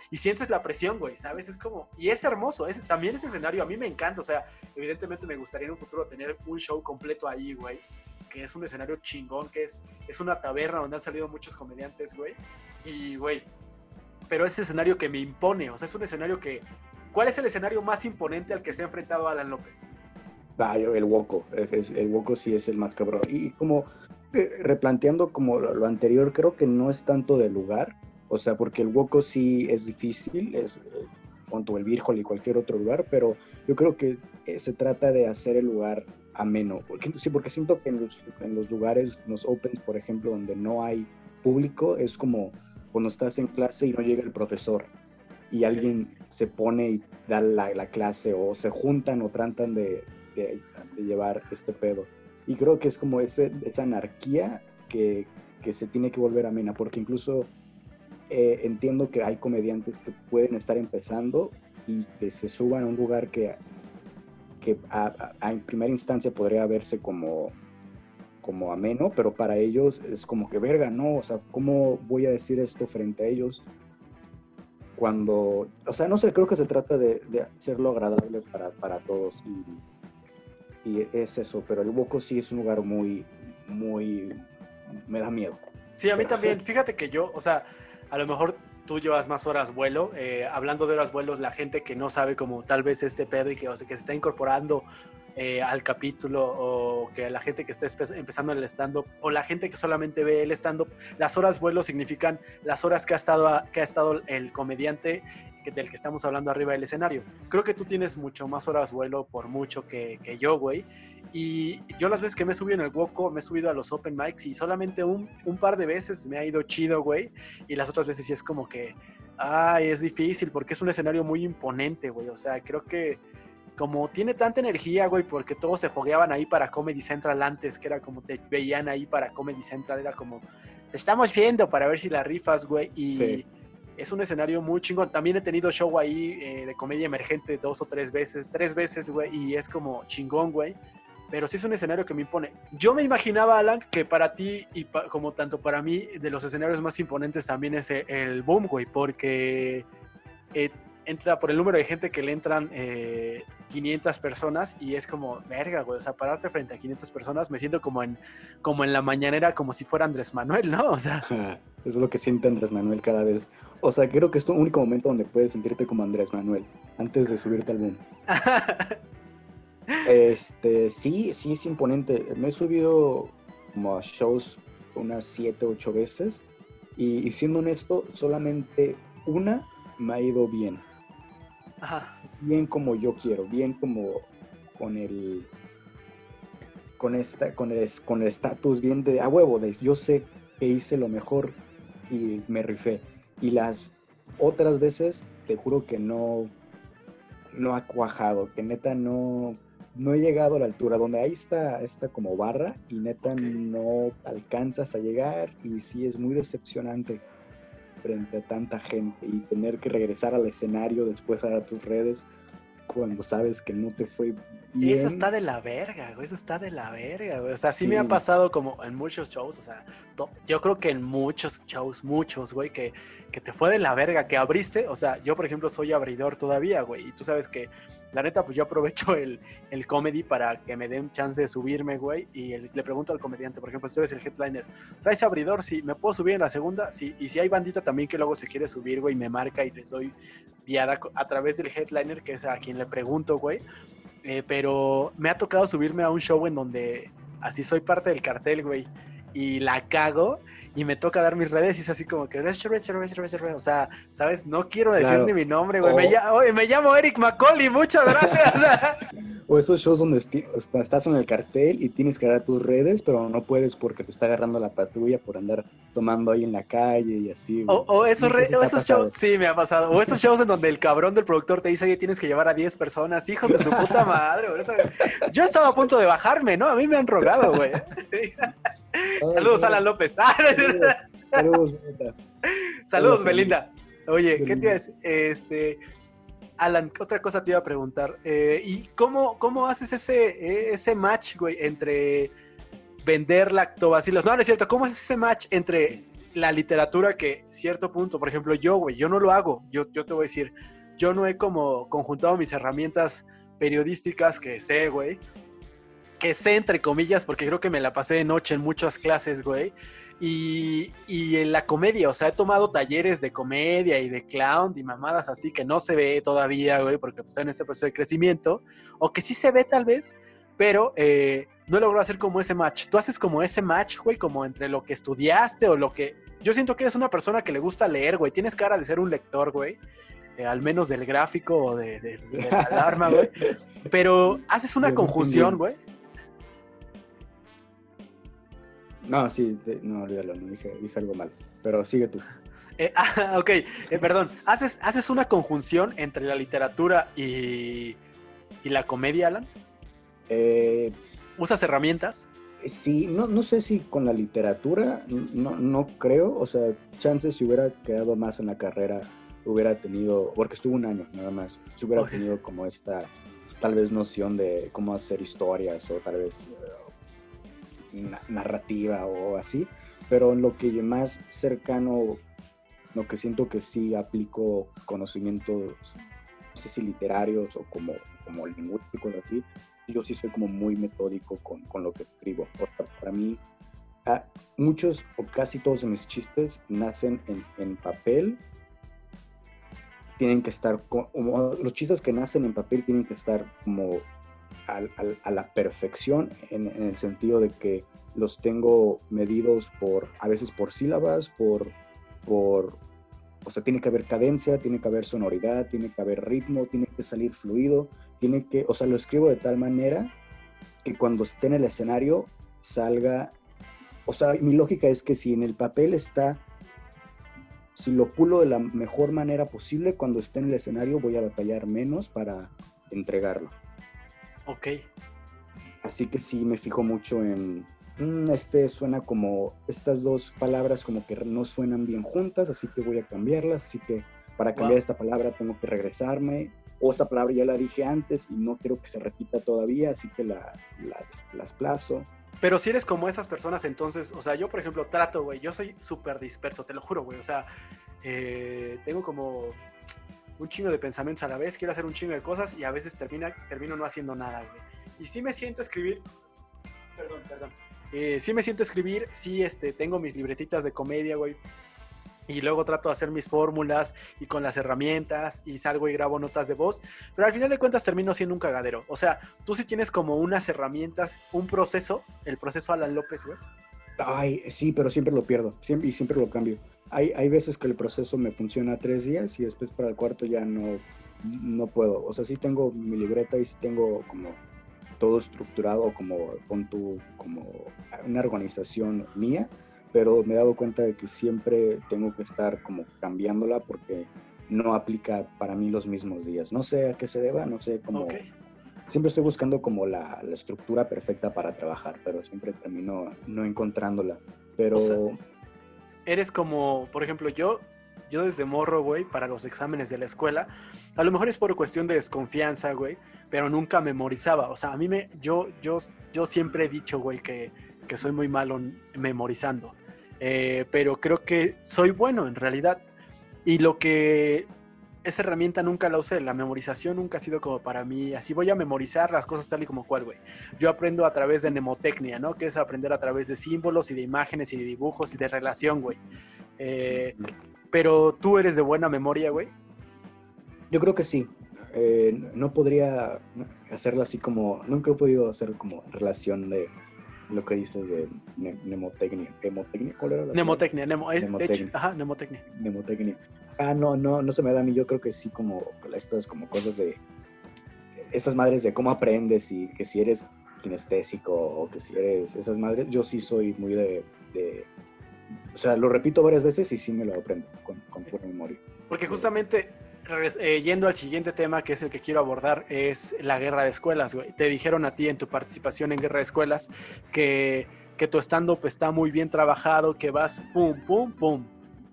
y sientes la presión, güey, ¿sabes? Es como, y es hermoso, es, también ese escenario a mí me encanta, o sea, evidentemente me gustaría en un futuro tener un show completo ahí, güey, que es un escenario chingón, que es, es una taberna donde han salido muchos comediantes, güey, y, güey, pero ese escenario que me impone, o sea, es un escenario que, ¿cuál es el escenario más imponente al que se ha enfrentado Alan López? El Woco, el Woco sí es el más cabrón. Y como eh, replanteando como lo, anterior, creo que no es tanto de lugar, o sea, porque el Woco sí es difícil, es junto eh, el Virgol y cualquier otro lugar, pero yo creo que eh, se trata de hacer el lugar ameno. Porque, sí, porque siento que en los, en los lugares, los opens, por ejemplo, donde no hay público, es como cuando estás en clase y no llega el profesor y alguien se pone y da la, la clase o se juntan o tratan de, de, llevar este pedo. Y creo que es como ese, esa anarquía que, que se tiene que volver amena, porque incluso eh, entiendo que hay comediantes que pueden estar empezando y que se suban a un lugar que, que a, en primera instancia podría verse como, como ameno, pero para ellos es como que verga, ¿no? O sea, ¿cómo voy a decir esto frente a ellos? Cuando, o sea, no sé, creo que se trata de, de hacerlo agradable para, para todos y y es eso, pero el Woco sí es un lugar muy, muy, me da miedo. Sí, a mí también, fíjate que yo, o sea, a lo mejor tú llevas más horas vuelo, eh, hablando de horas vuelos, la gente que no sabe como tal vez este pedo y que, o sea, que se está incorporando eh, al capítulo o que la gente que está empezando el stand-up o la gente que solamente ve el stand-up, las horas vuelo significan las horas que ha estado, que ha estado el comediante del que estamos hablando arriba del escenario. Creo que tú tienes mucho más horas vuelo por mucho que, que yo, güey. Y yo las veces que me he subido en el Woco, me he subido a los open mics y solamente un, un par de veces me ha ido chido, güey. Y las otras veces sí es como que, ay, es difícil porque es un escenario muy imponente, güey. O sea, creo que como tiene tanta energía, güey, porque todos se fogueaban ahí para Comedy Central antes, que era como te veían ahí para Comedy Central, era como, te estamos viendo para ver si la rifas, güey, y es un escenario muy chingón. También he tenido show ahí eh, de comedia emergente dos o tres veces, tres veces, güey, y es como chingón, güey. Pero sí es un escenario que me impone. Yo me imaginaba, Alan, que para ti y como tanto para mí, de los escenarios más imponentes también es el, el Boom, güey, porque eh, entra por el número de gente que le entran 500 eh, personas y es como, verga, güey, o sea, pararte frente a 500 personas, me siento como en, como en la mañanera, como si fuera Andrés Manuel, ¿no? O sea. Es lo que siente Andrés Manuel cada vez. O sea, creo que es tu único momento donde puedes sentirte como Andrés Manuel, antes de subirte al boom. este, sí, sí es imponente. Me he subido como a shows unas 7, 8 veces y, y siendo honesto, solamente una me ha ido bien bien como yo quiero, bien como con el con esta con el con el estatus bien de a huevo de yo sé que hice lo mejor y me rifé y las otras veces te juro que no no ha cuajado, que neta no no he llegado a la altura donde ahí está esta como barra y neta no alcanzas a llegar y sí es muy decepcionante frente a tanta gente y tener que regresar al escenario después a tus redes cuando sabes que no te fue bien. Eso está de la verga, güey. Eso está de la verga, güey. O sea, sí, me ha pasado como en muchos shows. O sea, yo creo que en muchos shows, muchos, güey, que, que te fue de la verga, que abriste. O sea, yo, por ejemplo, soy abridor todavía, güey. Y tú sabes que la neta, pues yo aprovecho el, el comedy para que me den chance de subirme, güey. Y le pregunto al comediante, por ejemplo, si tú eres el headliner, ¿traes abridor? Sí, ¿me puedo subir en la segunda? Sí. Y si hay bandita también que luego se quiere subir, güey, me marca y les doy viada a través del headliner, que es a quien le pregunto, güey. Eh, pero me ha tocado subirme a un show en donde así soy parte del cartel, güey. Y la cago y me toca dar mis redes y es así como que, o sea, ¿sabes? No quiero decir ni mi nombre, güey. Me, llamo, Eric Macaulay, muchas gracias. o esos shows donde estás en el cartel y tienes que dar tus redes, pero no puedes porque te está agarrando la patrulla por andar tomando ahí en la calle y así. O, esos, esos shows, sí, me ha pasado. O esos shows en donde el cabrón del productor te dice, oye, tienes que llevar a 10 personas, hijos de su puta madre. Yo estaba a punto de bajarme, ¿no? A mí me han rogado, güey. Saludos, Alan López. Saludos, Belinda. Saludos, Belinda. Oye, ¿qué te iba a decir? Este, Alan, otra cosa te iba a preguntar. Eh, ¿Y cómo, cómo haces ese, ese match, güey, entre vender lactobacilos? No, no es cierto. ¿Cómo haces ese match entre la literatura que, cierto punto, por ejemplo, yo, güey, yo no lo hago. Yo, yo te voy a decir, yo no he como conjuntado mis herramientas periodísticas que sé, güey, que sé entre comillas, porque creo que me la pasé de noche en muchas clases, güey. Y, en la comedia, o sea, he tomado talleres de comedia y de clown y mamadas así que no se ve todavía, güey, porque pues, en este proceso de crecimiento, o que sí se ve tal vez, pero eh, no logro hacer como ese match. Tú haces como ese match, güey, como entre lo que estudiaste o lo que... Yo siento que eres una persona que le gusta leer, güey. Tienes cara de ser un lector, güey. Eh, al menos del gráfico o de, la alarma, güey. Pero haces una conjunción, güey. No, sí, no, olvídalo, no dije, algo mal. Pero sigue tú. Eh, ah, ok, eh, perdón. ¿Haces, ¿Haces una conjunción entre la literatura y, y la comedia, Alan? Eh, ¿Usas herramientas? Sí, no, no sé si con la literatura, no, no creo. O sea, chances si hubiera quedado más en la carrera, hubiera tenido, porque estuvo un año nada más, si hubiera tenido como esta, tal vez noción de cómo hacer historias o tal vez narrativa o así, pero en lo que más cercano, lo que siento que sí aplico conocimientos, no sé si literarios o como, como lingüísticos así, yo sí soy como muy metódico con, con lo que escribo. Para mí, muchos o casi todos mis chistes nacen en, en papel tienen que estar, como, los chistes que nacen en papel tienen que estar como a la perfección en, el sentido de que los tengo medidos por, a veces por sílabas, por, por, o sea, tiene que haber cadencia, tiene que haber sonoridad, tiene que haber ritmo, tiene que salir fluido, tiene que, o sea, lo escribo de tal manera que cuando esté en el escenario salga, o sea, mi lógica es que si en el papel está, si lo pulo de la mejor manera posible, cuando esté en el escenario voy a batallar menos para entregarlo. Ok. Así que sí me fijo mucho en, mm, este suena como, estas dos palabras como que no suenan bien juntas, así que voy a cambiarlas, así que para cambiar Wow. esta palabra tengo que regresarme, o esta palabra ya la dije antes y no quiero que se repita todavía, así que la, la desplazo. Pero si eres como esas personas, entonces, o sea, yo por ejemplo trato, güey, yo soy súper disperso, te lo juro, güey, o sea, eh, tengo como un chingo de pensamientos a la vez, quiero hacer un chingo de cosas y a veces termina, termino no haciendo nada, güey. Y sí me siento a escribir, perdón, perdón, eh, sí me siento a escribir, sí, este, tengo mis libretitas de comedia, güey. Y luego trato de hacer mis fórmulas y con las herramientas y salgo y grabo notas de voz. Pero al final de cuentas termino siendo un cagadero. O sea, tú sí tienes como unas herramientas, un proceso, el proceso Alan López, güey. Ay, sí, pero siempre lo pierdo, siempre, y siempre lo cambio. Hay, hay veces que el proceso me funciona tres días y después para el cuarto ya no, no puedo. O sea, sí tengo mi libreta y sí tengo como todo estructurado como con tu, como una organización mía, pero me he dado cuenta de que siempre tengo que estar como cambiándola porque no aplica para mí los mismos días. No sé a qué se deba, no sé cómo... Siempre estoy buscando como la, la estructura perfecta para trabajar, pero siempre termino no encontrándola. Pero O sea, Eres como, por ejemplo, yo, yo desde morro, güey, para los exámenes de la escuela, a lo mejor es por cuestión de desconfianza, güey, pero nunca memorizaba. O sea, a mí me, yo, yo, yo siempre he dicho, güey, que, que soy muy malo memorizando. Eh, pero creo que soy bueno en realidad. Y lo que esa herramienta nunca la usé, la memorización nunca ha sido como para mí, así voy a memorizar las cosas tal y como cual, güey. Yo aprendo a través de mnemotecnia, ¿no? Que es aprender a través de símbolos y de imágenes y de dibujos y de relación, güey. Eh, pero tú eres de buena memoria, güey. yo creo que sí. Eh, no podría hacerlo así como, nunca he podido hacer como relación de lo que dices de ne- mnemotecnia. ¿Mnemotecnia? ¿Cuál era la? Mnemotecnia, nemo, es, de hecho, Mnemotecnia. ajá, mnemotecnia. mnemotecnia. Ah, no, no, no se me da a mí. Yo creo que sí, como estas como cosas de estas madres de cómo aprendes y que si eres kinestésico o que si eres esas madres. Yo sí soy muy de, o sea, lo repito varias veces y sí me lo aprendo con, con pura memoria. Porque justamente, eh, yendo al siguiente tema, que es el que quiero abordar, es la guerra de escuelas, güey. Te dijeron a ti en tu participación en guerra de escuelas que, que tu stand-up está muy bien trabajado, que vas pum, pum, pum.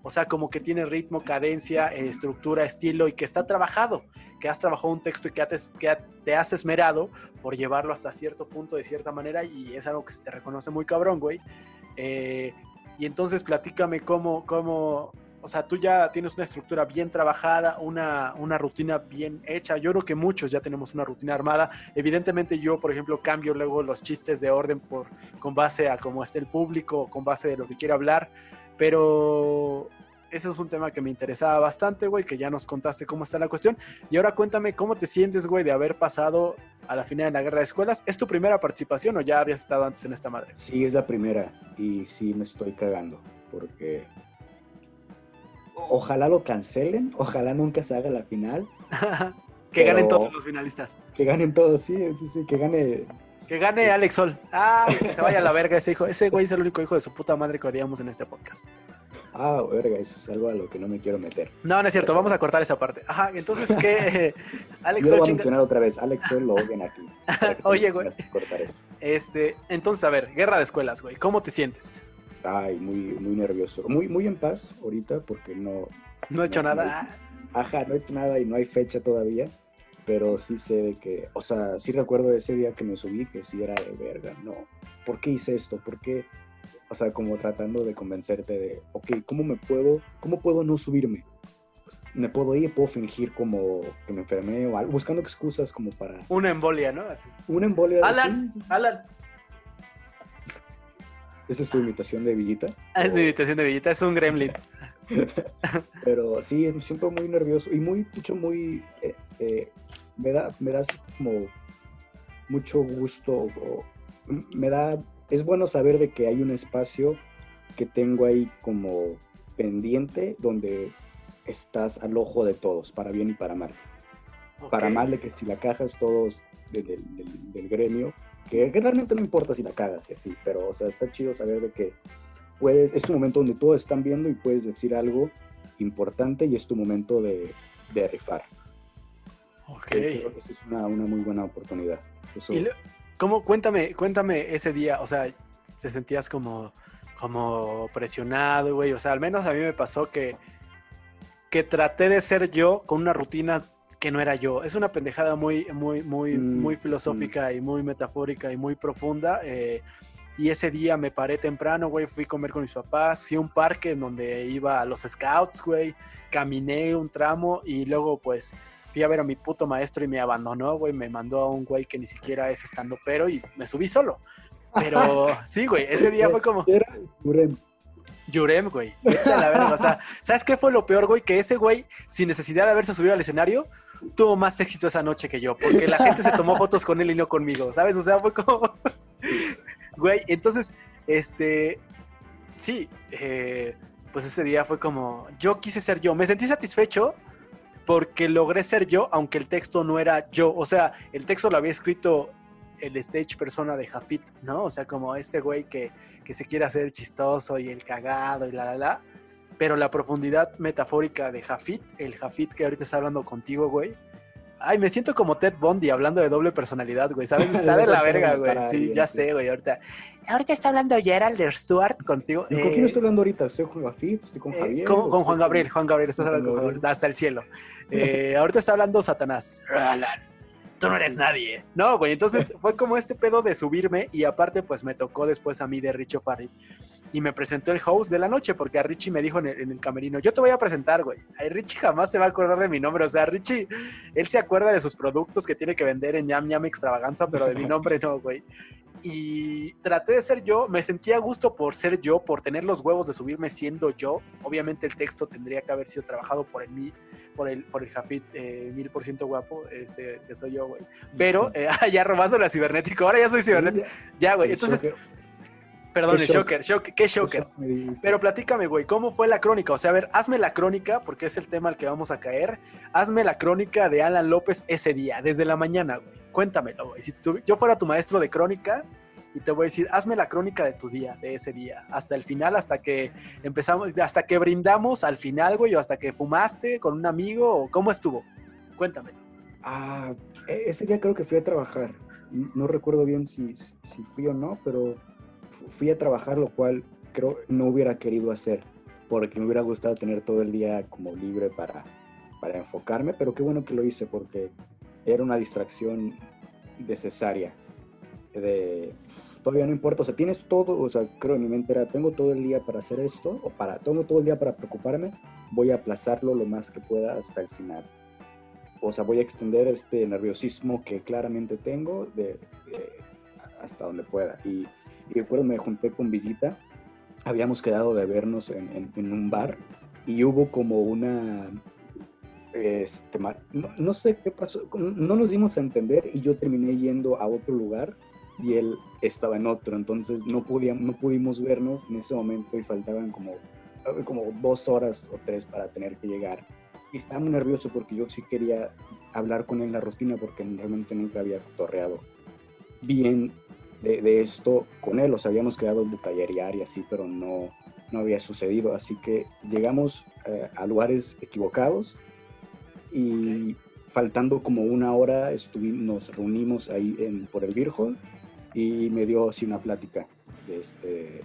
O sea, como que tiene ritmo, cadencia, eh, estructura, estilo y que está trabajado, que has trabajado un texto y que, te has esmerado por llevarlo hasta cierto punto de cierta manera y es algo que se te reconoce muy cabrón, güey. Eh, y entonces platícame cómo, cómo, o sea, tú ya tienes una estructura bien trabajada, una, una rutina bien hecha. Yo creo que muchos ya tenemos una rutina armada. Evidentemente yo, por ejemplo, cambio luego los chistes de orden por, con base a cómo esté el público, con base de lo que quiera hablar, pero ese es un tema que me interesaba bastante, güey, que ya nos contaste cómo está la cuestión. Y ahora cuéntame cómo te sientes, güey, de haber pasado a la final de la guerra de escuelas. ¿Es tu primera participación o ya habías estado antes en esta madre? Sí, es la primera y sí me estoy cagando porque ojalá lo cancelen, ojalá nunca se haga la final, que ganen todos los finalistas. que ganen todos, sí, sí, sí, que gane Que gane Alex Sol. Ah, que se vaya a la verga ese hijo. Ese güey es el único hijo de su puta madre que odiamos en este podcast. Ah, verga, eso es algo a lo que no me quiero meter. No, no es cierto. Vamos a cortar esa parte. Ajá, entonces, ¿qué? Alex Yo lo Sol voy a chinga. mencionar otra vez. Alex Sol lo odian aquí. que Oye, güey. que cortar eso. Este, entonces, a ver, guerra de escuelas, güey. ¿Cómo te sientes? Ay, muy, muy nervioso. Muy, muy en paz ahorita porque no. No he hecho No, nada. Ajá, no he hecho nada y no hay fecha todavía. Pero sí sé de que. O sea, sí recuerdo ese día que me subí que sí era de verga. No. ¿Por qué hice esto? ¿Por qué? O sea, como tratando de convencerte de, ok, ¿cómo me puedo, cómo puedo no subirme? Pues, me puedo ir, puedo fingir como que me enfermé o algo, buscando excusas como para Una embolia, ¿no? Así. una embolia. Alan, sí. Alan. Esa es tu imitación de Villita. Ah, Es O- de invitación de Villita, es un gremlin. Pero sí, me siento muy nervioso y muy, de hecho, muy, eh, eh, me da, me da como mucho gusto, o- me da, es bueno saber de que hay un espacio que tengo ahí como pendiente donde estás al ojo de todos, para bien y para mal. Para mal de que si la cajas todos de- del gremio, que realmente no importa si la cagas y así, pero o sea, está chido saber de que puedes, es tu momento donde todos están viendo y puedes decir algo importante y es tu momento de, de rifar. Ok. Que Creo que es una, una muy buena oportunidad. Eso, Y lo- ¿Cómo? Cuéntame, cuéntame ese día, o sea, te sentías como, como presionado, güey. O sea, al menos a mí me pasó que, que traté de ser yo con una rutina que no era yo. Es una pendejada muy, muy, muy, Mm, muy filosófica y muy metafórica y muy profunda. eh, y ese día me paré temprano, güey, fui a comer con mis papás, fui a un parque en donde iba a los scouts, güey, caminé un tramo y luego pues fui a ver a mi puto maestro y me abandonó, güey, me mandó a un güey que ni siquiera es estando pero y me subí solo. Pero sí, güey, ese día fue como... Yurem. Yurem, güey. Vete a la verga. O sea, ¿sabes qué fue lo peor, güey? Que ese güey, sin necesidad de haberse subido al escenario, tuvo más éxito esa noche que yo. Porque la gente se tomó fotos con él y no conmigo, ¿sabes? O sea, fue como. Güey, entonces, este. Sí, eh, pues ese día fue como. Yo quise ser yo. Me sentí satisfecho porque logré ser yo, aunque el texto no era yo. O sea, el texto lo había escrito el stage persona de Jafit, ¿no? O sea, como este güey que, que se quiere hacer chistoso y el cagado y la la la. Pero la profundidad metafórica de Jafit, el Jafit que ahorita está hablando contigo, güey. Ay, me siento como Ted Bundy hablando de doble personalidad, güey. ¿Sabes? Está de la verga, güey. Sí, ya sé, güey. Ahorita, ahorita está hablando Gerald Stewart contigo. ¿Con Eh, quién estoy hablando ahorita? ¿Estoy con Gafit? ¿Estoy con eh, Javier? con, ¿O con estoy Juan Gabriel, Juan Gabriel, estás hablando con Gabriel? Hasta el cielo. Eh, ahorita está hablando Satanás. Tú no eres nadie. No, güey, entonces fue como este pedo de subirme y aparte pues me tocó después a mí de Richo Farri y me presentó el host de la noche porque a Richie me dijo en el, en el camerino, yo te voy a presentar, güey. Richie jamás se va a acordar de mi nombre, o sea, Richie, él se acuerda de sus productos que tiene que vender en Ñam Ñam Extravaganza, pero de mi nombre no, güey. Y traté de ser yo, me sentía a gusto por ser yo, por tener los huevos de subirme siendo yo. Obviamente el texto tendría que haber sido trabajado por el mí, por el, por el Jafit eh, mil por ciento guapo, este, que soy yo, güey. Pero eh, ya robando la cibernético, ahora ya soy cibernético. Ya, güey. Entonces, perdón, el. Shocker, shock, qué Shocker. Pero platícame, güey, ¿cómo fue la crónica? O sea, a ver, hazme la crónica, porque es el tema al que vamos a caer. Hazme la crónica de Alan López ese día, desde la mañana, güey. Cuéntamelo, güey. Si tú- yo fuera tu maestro de crónica y te voy a decir, hazme la crónica de tu día, de ese día, hasta el final, hasta que empezamos, hasta que brindamos al final, güey, o hasta que fumaste con un amigo, o cómo estuvo. Cuéntame. Ah, e- ese día creo que fui a trabajar. No recuerdo bien si, si fui o no, pero fui a trabajar, lo cual creo no hubiera querido hacer, porque me hubiera gustado tener todo el día como libre para, para enfocarme, pero qué bueno que lo hice porque era una distracción necesaria. De, todavía no importa, o sea, tienes todo, o sea, creo en mi mente era, tengo todo el día para hacer esto, o para, tengo todo el día para preocuparme, voy a aplazarlo lo más que pueda hasta el final o sea, voy a extender este nerviosismo que claramente tengo de, de- hasta donde pueda. Y, y recuerdo, me junté con Villita, habíamos quedado de vernos en, en- en un bar y hubo como una... Este, no, no sé qué pasó, no nos dimos a entender y yo terminé yendo a otro lugar y él estaba en otro, entonces no, podíamos, no pudimos vernos en ese momento y faltaban como, como dos horas o tres para tener que llegar. Y estaba muy nervioso porque yo sí quería hablar con él en la rutina porque realmente nunca había torreado bien de, de esto con él. O sea, habíamos quedado de tallerear y así, pero no, no había sucedido. Así que llegamos eh, a lugares equivocados y faltando como una hora nos reunimos ahí en, por el Virgo y me dio así una plática. De este,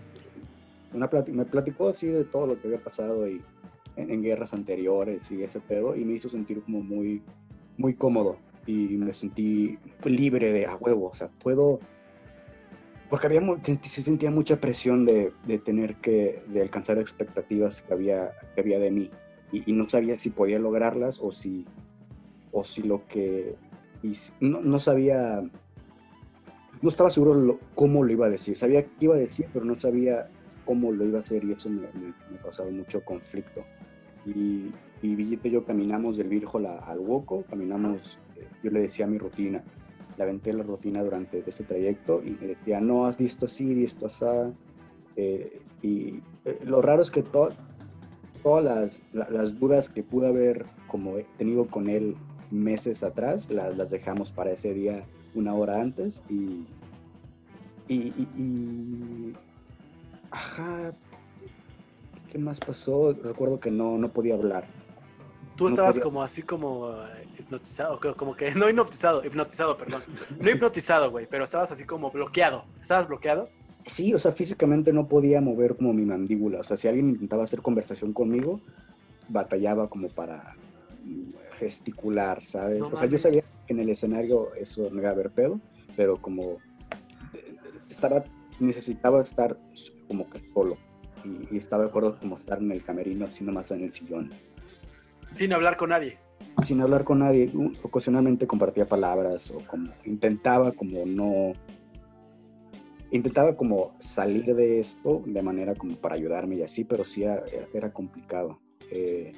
una plati- me platicó así de todo lo que había pasado y en, en guerras anteriores y ese pedo y me hizo sentir como muy, muy cómodo y me sentí libre de a huevo, o sea, puedo, porque había, se se sentía mucha presión de, de tener que, de alcanzar expectativas que había, que había de mí y, y no sabía si podía lograrlas o si, o si lo que, y no, no sabía, no estaba seguro lo- cómo lo iba a decir, sabía qué iba a decir, pero no sabía cómo lo iba a hacer y eso me, me, me causaba mucho conflicto. Y, y Villita y yo caminamos del Virgo al Woco, caminamos, eh, yo le decía mi rutina, aventé la rutina durante ese trayecto y me decía, no, has visto así, visto así. Eh, y eh, lo raro es que to- todas las, la- las dudas que pude haber como he tenido con él meses atrás, las, las dejamos para ese día una hora antes y, y, y- y- ajá, ¿qué más pasó? Recuerdo que no, no podía hablar. Tú No estabas podía- como así como eh, hipnotizado, co- como que no hipnotizado, hipnotizado, perdón. No hipnotizado, güey, pero estabas así como bloqueado. ¿Estabas bloqueado? Sí, o sea, físicamente no podía mover como mi mandíbula. O sea, si alguien intentaba hacer conversación conmigo, batallaba como para mm, gesticular, ¿sabes? No o sea, yo sabía que en el escenario eso no iba a haber pedo, pero como eh, estaba, necesitaba estar como que solo. Y, y estaba de acuerdo como estar en el camerino, así nomás en el sillón. Sin hablar con nadie. Sin hablar con nadie, ocasionalmente compartía palabras o como intentaba como no... Intentaba como salir de esto de manera como para ayudarme y así, pero sí era- era complicado. Eh,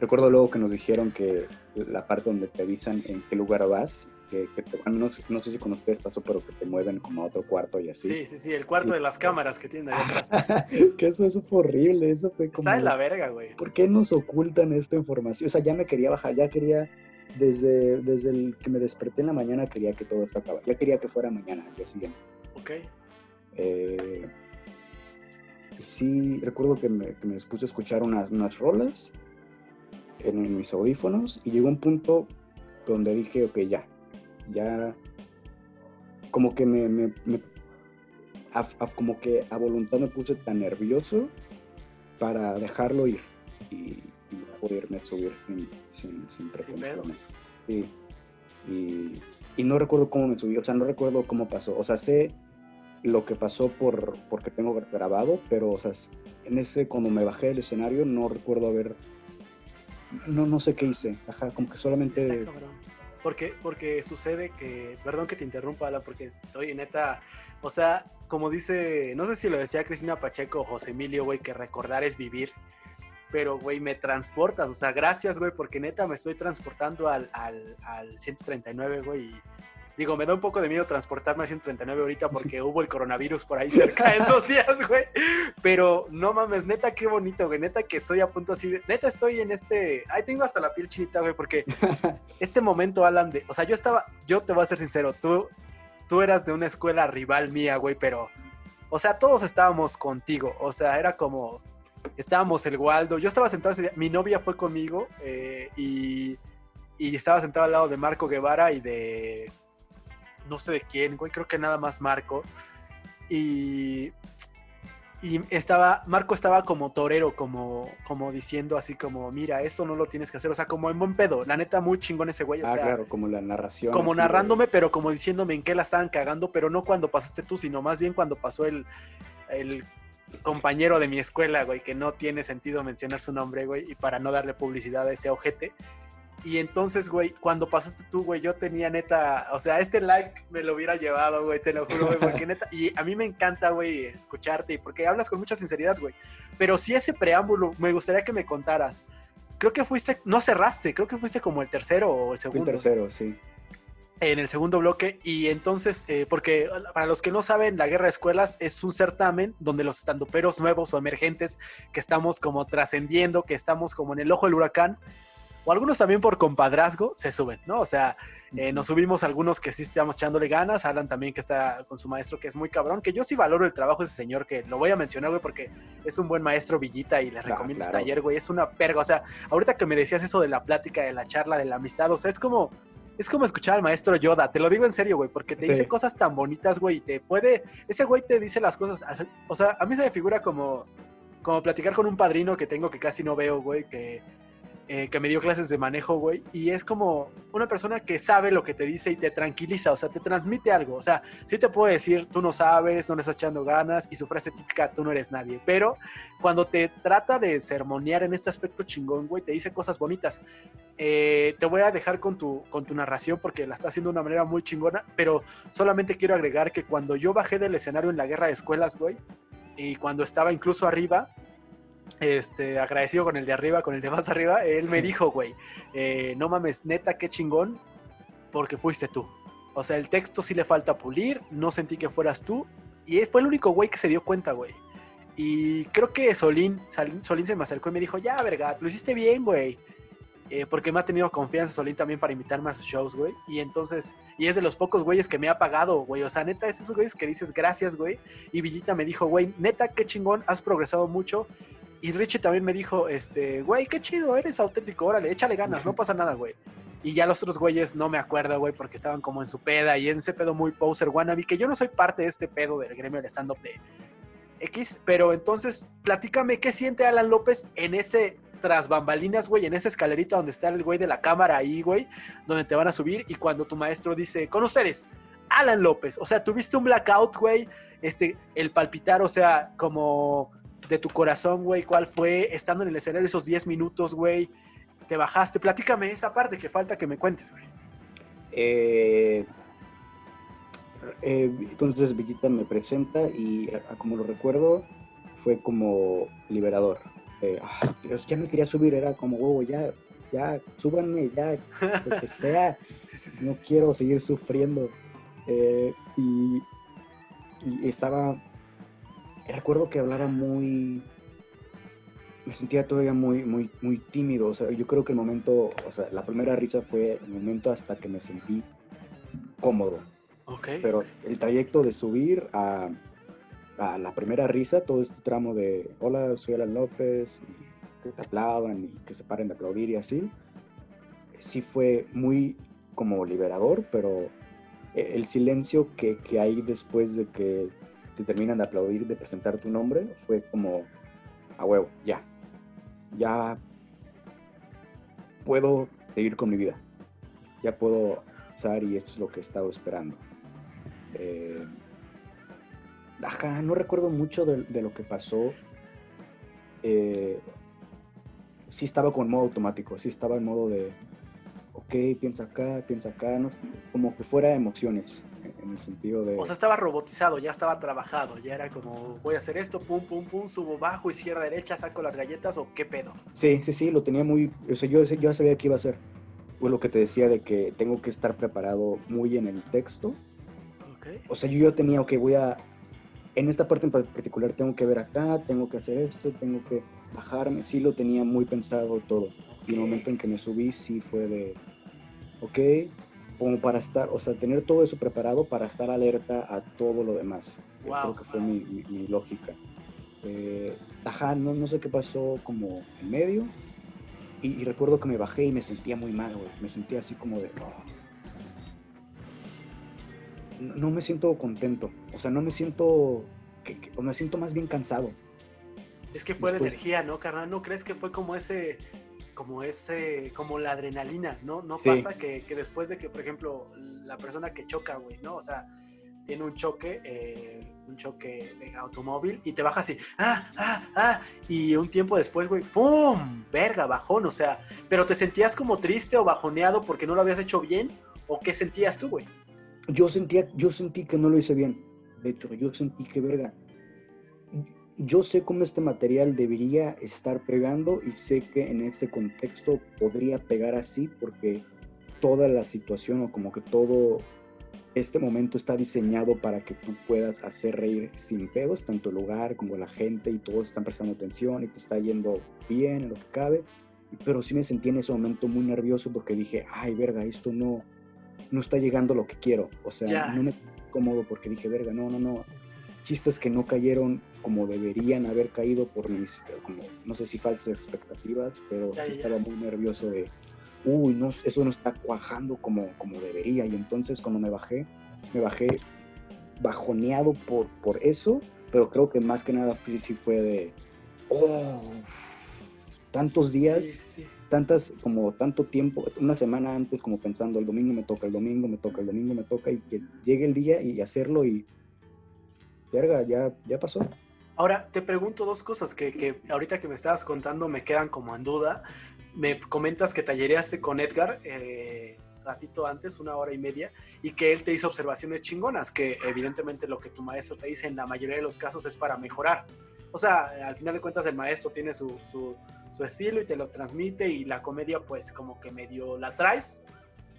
recuerdo luego que nos dijeron que la parte donde te avisan en qué lugar vas, que, que te- bueno, no, sé- no sé si con ustedes pasó, pero que te mueven como a otro cuarto y así. Sí, sí, sí, el cuarto Sí. de las cámaras que tienen ahí atrás. que eso, eso fue horrible, eso fue como... Está de la verga, güey. ¿Por qué nos ocultan esta información? O sea, ya me quería bajar, ya quería, desde, desde el que me desperté en la mañana, quería que todo esto acabara. Ya quería que fuera mañana, al día siguiente. Ok. Eh, sí, recuerdo que me, que me puse a escuchar unas, unas rolas en, en mis audífonos y llegó un punto donde dije, ok, ya, ya, como que me, me- me- a- a- como que a voluntad me puse tan nervioso para dejarlo ir y, y poderme subir sin, sin, pretensiones. Sí. Y, y no recuerdo cómo me subí, o sea, no recuerdo cómo pasó. O sea, sé lo que pasó por porque tengo grabado, pero, o sea, en ese, cuando me bajé del escenario, no recuerdo haber. No, no sé qué hice. Ajá, como que solamente. Está. Porque, porque sucede que, perdón que te interrumpa, Alan, porque estoy neta, o sea, como dice, no sé si lo decía Cristina Pacheco o José Emilio, güey, que recordar es vivir, pero, güey, me transportas, o sea, gracias, güey, porque neta me estoy transportando al, al, al 139, güey, y digo, me da un poco de miedo transportarme al 139 ahorita porque hubo el coronavirus por ahí cerca de esos días, güey, pero no mames, neta, qué bonito, güey, neta que estoy a punto así de, neta estoy en este, ahí tengo hasta la piel chinita, güey, porque este momento, Alan, de, o sea, yo estaba, yo te voy a ser sincero, tú, tú eras de una escuela rival mía, güey, pero, o sea, todos estábamos contigo, o sea, era como, estábamos el Waldo, yo estaba sentado ese día, mi novia fue conmigo eh, y, y estaba sentado al lado de Marco Guevara y de, no sé de quién, güey, creo que nada más Marco, y... Y estaba, Marco estaba como torero, como, como diciendo así como, mira, esto no lo tienes que hacer, o sea, como en buen pedo, la neta muy chingón ese güey, o ah, sea, claro, como la narración. como de- narrándome, pero como diciéndome en qué la estaban cagando, pero no cuando pasaste tú, sino más bien cuando pasó el, el compañero de mi escuela, güey, que no tiene sentido mencionar su nombre, güey, y para no darle publicidad a ese ojete. Y entonces, güey, cuando pasaste tú, güey, yo tenía neta, o sea, este like me lo hubiera llevado, güey, te lo juro, güey, porque neta, y a mí me encanta, güey, escucharte, porque hablas con mucha sinceridad, güey. Pero si ese preámbulo, me gustaría que me contaras. Creo que fuiste, no cerraste, creo que fuiste como el tercero o el segundo tercero, sí. en el segundo bloque y entonces, eh, porque para los que no saben, la Guerra de Escuelas es un certamen donde los estandoperos nuevos o emergentes que estamos como trascendiendo, que estamos como en el ojo del huracán, o algunos también por compadrazgo, se suben, ¿no? O sea, eh, nos subimos algunos que sí estamos echándole ganas, Alan también que está con su maestro que es muy cabrón, que yo sí valoro el trabajo de ese señor, que lo voy a mencionar, güey, porque es un buen maestro Villita y le recomiendo claro. este taller, güey, es una perga, o sea, ahorita que me decías eso de la plática, de la charla, de la amistad, o sea, es como, es como escuchar al maestro Yoda, te lo digo en serio, güey, porque te Sí. dice cosas tan bonitas, güey, y te puede, ese güey te dice las cosas, o sea, a mí se me figura como, como platicar con un padrino que tengo que casi no veo, güey, que, eh, que me dio clases de manejo, güey, y es como una persona que sabe lo que te dice y te tranquiliza, o sea, te transmite algo, o sea, sí te puede decir, tú no sabes, no le estás echando ganas, y su frase típica, tú no eres nadie, pero cuando te trata de sermonear en este aspecto chingón, güey, te dice cosas bonitas. Eh, te voy a dejar con tu, con tu narración porque la está haciendo de una manera muy chingona, pero solamente quiero agregar que cuando yo bajé del escenario en la guerra de escuelas, güey, y cuando estaba incluso arriba, este, agradecido con el de arriba, con el de más arriba, él me dijo, güey, eh, no mames, neta, qué chingón, porque fuiste tú. O sea, el texto sí le falta pulir, no sentí que fueras tú, y fue el único güey que se dio cuenta, güey. Y creo que Solín, Solín se me acercó y me dijo, ya, verga, lo hiciste bien, güey. Eh, porque me ha tenido confianza Solín también para invitarme a sus shows, güey. Y entonces, y es de los pocos güeyes que me ha pagado, güey. O sea, neta, es esos güeyes que dices gracias, güey. Y Villita me dijo, güey, neta, qué chingón, has progresado mucho. Y Richie también me dijo, este, güey, qué chido, eres auténtico, órale, échale ganas, no pasa nada, güey. Y ya los otros güeyes no me acuerdo, güey, porque estaban como en su peda y en ese pedo muy poser wannabe, que yo no soy parte de este pedo del gremio del stand-up de X, pero entonces platícame qué siente Alan López en ese tras bambalinas, güey, en esa escalerita donde está el güey de la cámara ahí, güey, donde te van a subir y cuando tu maestro dice, con ustedes, Alan López, o sea, tuviste un blackout, güey, este, el palpitar, o sea, como de tu corazón, güey, cuál fue estando en el escenario esos 10 minutos, güey, te bajaste, platícame esa parte que falta que me cuentes, güey. Eh, eh, entonces Villita me presenta y como lo recuerdo fue como liberador. Ah, pero ya me quería subir, era como, huevo, ya, ya, súbanme, ya, lo que sea. no quiero seguir sufriendo. Eh, y, estaba, recuerdo que hablara muy, me sentía todavía muy, muy, muy tímido. O sea, yo creo que el momento, o sea, la primera risa fue el momento hasta que me sentí cómodo. Okay, Pero el trayecto de subir a, a la primera risa, todo este tramo de hola, soy Alan López, y que te aplaudan y que se paren de aplaudir y así, sí fue muy como liberador, pero e, el silencio que, que hay después de que te terminan de aplaudir, de presentar tu nombre, fue como a huevo, ya, ya puedo seguir con mi vida, ya puedo avanzar y esto es lo que he estado esperando. Eh, Ajá, no recuerdo mucho de, lo que pasó. Eh, sí estaba con modo automático, sí estaba en modo de, ok, piensa acá, piensa acá, como que fuera emociones, en el sentido de... O sea, estaba robotizado, ya estaba trabajado, ya era como, voy a hacer esto, pum, pum, pum, subo bajo, izquierda, derecha, saco las galletas o qué pedo. Sí, sí, sí, lo tenía muy, o sea, yo, yo sabía que iba a hacer. Fue lo que te decía de que tengo que estar preparado muy en el texto. Okay. O sea, yo tenía, ok, voy a en esta parte en particular tengo que ver acá, tengo que hacer esto, tengo que bajarme. Sí lo tenía muy pensado todo. Y el momento en que me subí sí fue de, ok, como para estar, o sea, tener todo eso preparado para estar alerta a todo lo demás. Creo que fue mi, lógica. Eh, ajá, no, no, sé qué pasó como en medio. Y, recuerdo que me bajé y me sentía muy mal, güey. Me sentía así como de, oh, no me siento contento. O sea, no me siento, o me siento más bien cansado. Es que fue la energía, ¿no, carnal? ¿No crees que fue como ese, como ese, como la adrenalina, ¿no? No pasa que, después de que, por ejemplo, la persona que choca, güey, ¿no? O sea, tiene un choque, eh, un choque de automóvil y te baja así, ah, ah, ah, y un tiempo después, güey, ¡fum! Verga, bajón, o sea, pero te sentías como triste o bajoneado porque no lo habías hecho bien, o qué sentías tú, güey? yo sentía, yo sentí que no lo hice bien. De hecho, yo sentí que, verga, yo sé cómo este material debería estar pegando y sé que en este contexto podría pegar así porque toda la situación o como que todo este momento está diseñado para que tú puedas hacer reír sin pedos, tanto el lugar como la gente y todos están prestando atención y te está yendo bien en lo que cabe. Pero sí me sentí en ese momento muy nervioso porque dije, ay, verga, esto no, no está llegando lo que quiero. O sea, no me cómodo porque dije, verga, no, no, no. Chistes que no cayeron como deberían haber caído por mis, como, no sé si falsas expectativas, pero sí estaba muy nervioso de, uy, no, eso no está cuajando como, como debería. Y entonces cuando me bajé, me bajé bajoneado por, por eso, pero creo que más que nada sí fue de, oh, tantos días tantas, como tanto tiempo, una semana antes como pensando, el domingo me toca, el domingo me toca, el domingo me toca, y que llegue el día y hacerlo y, verga, ya, ya pasó. Ahora, te pregunto dos cosas que, que, ahorita que me estabas contando me quedan como en duda. Me comentas que tallereaste con Edgar eh, ratito antes, una hora y media, y que él te hizo observaciones chingonas, que evidentemente lo que tu maestro te dice en la mayoría de los casos es para mejorar. O sea, al final de cuentas el maestro tiene su, su, su estilo y te lo transmite y la comedia pues como que medio la traes,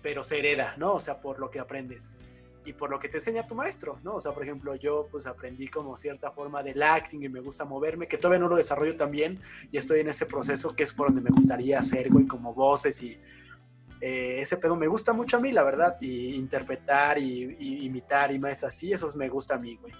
pero se hereda, ¿no? O sea, por lo que aprendes y por lo que te enseña tu maestro, ¿no? O sea, por ejemplo, yo pues aprendí como cierta forma del acting y me gusta moverme, que todavía no lo desarrollo también y estoy en ese proceso que es por donde me gustaría hacer, güey, como voces y eh, ese pedo me gusta mucho a mí, la verdad, y interpretar y imitar y más así, eso me gusta a mí, güey.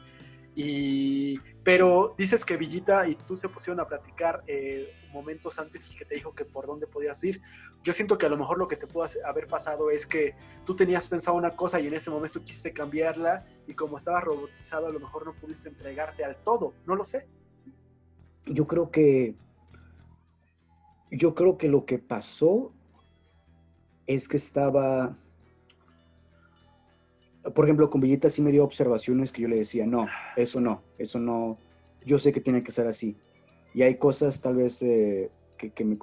Y, pero dices que Villita y tú se pusieron a platicar eh, momentos antes y que te dijo que por dónde podías ir. Yo siento que a lo mejor lo que te pudo haber pasado es que tú tenías pensado una cosa y en ese momento quisiste cambiarla y como estabas robotizado a lo mejor no pudiste entregarte al todo, no lo sé. Yo creo que yo creo que lo que pasó es que estaba por ejemplo, con Villita sí me dio observaciones que yo le decía, no, eso no, eso no, yo sé que tiene que ser así. Y hay cosas tal vez eh, que, me,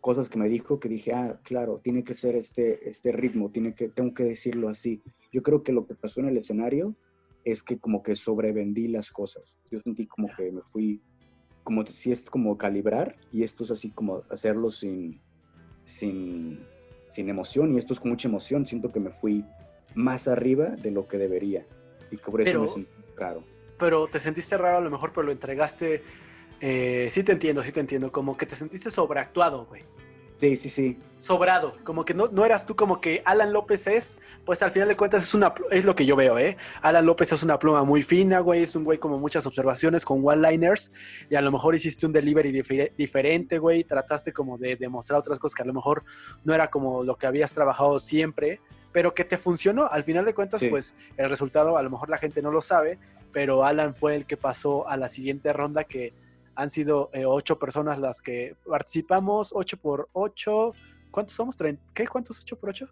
cosas que me dijo que dije, ah, claro, tiene que ser este, este ritmo, tiene que, tengo que decirlo así. Yo creo que lo que pasó en el escenario es que como que sobrevendí las cosas. Yo sentí como que me fui, como si es como calibrar y esto es así como hacerlo sin, sin, sin emoción y esto es con mucha emoción. Siento que me fui más arriba de lo que debería. Y por eso me sentí raro. Pero te sentiste raro a lo mejor, pero lo entregaste. Eh, sí te entiendo, sí te entiendo. Como que te sentiste sobreactuado, güey. Sí, sí, sí. Sobrado, como que no, no eras tú como que Alan López es, pues al final de cuentas es una es lo que yo veo, ¿eh? Alan López es una pluma muy fina, güey, es un güey como muchas observaciones con one-liners y a lo mejor hiciste un delivery diferente, güey, trataste como de demostrar otras cosas que a lo mejor no era como lo que habías trabajado siempre, pero que te funcionó. Al final de cuentas, pues el resultado a lo mejor la gente no lo sabe, pero Alan fue el que pasó a la siguiente ronda que han sido eh, ocho personas las que participamos, ocho por ocho. ¿Cuántos somos? ¿Qué? ¿Cuántos ocho por ocho?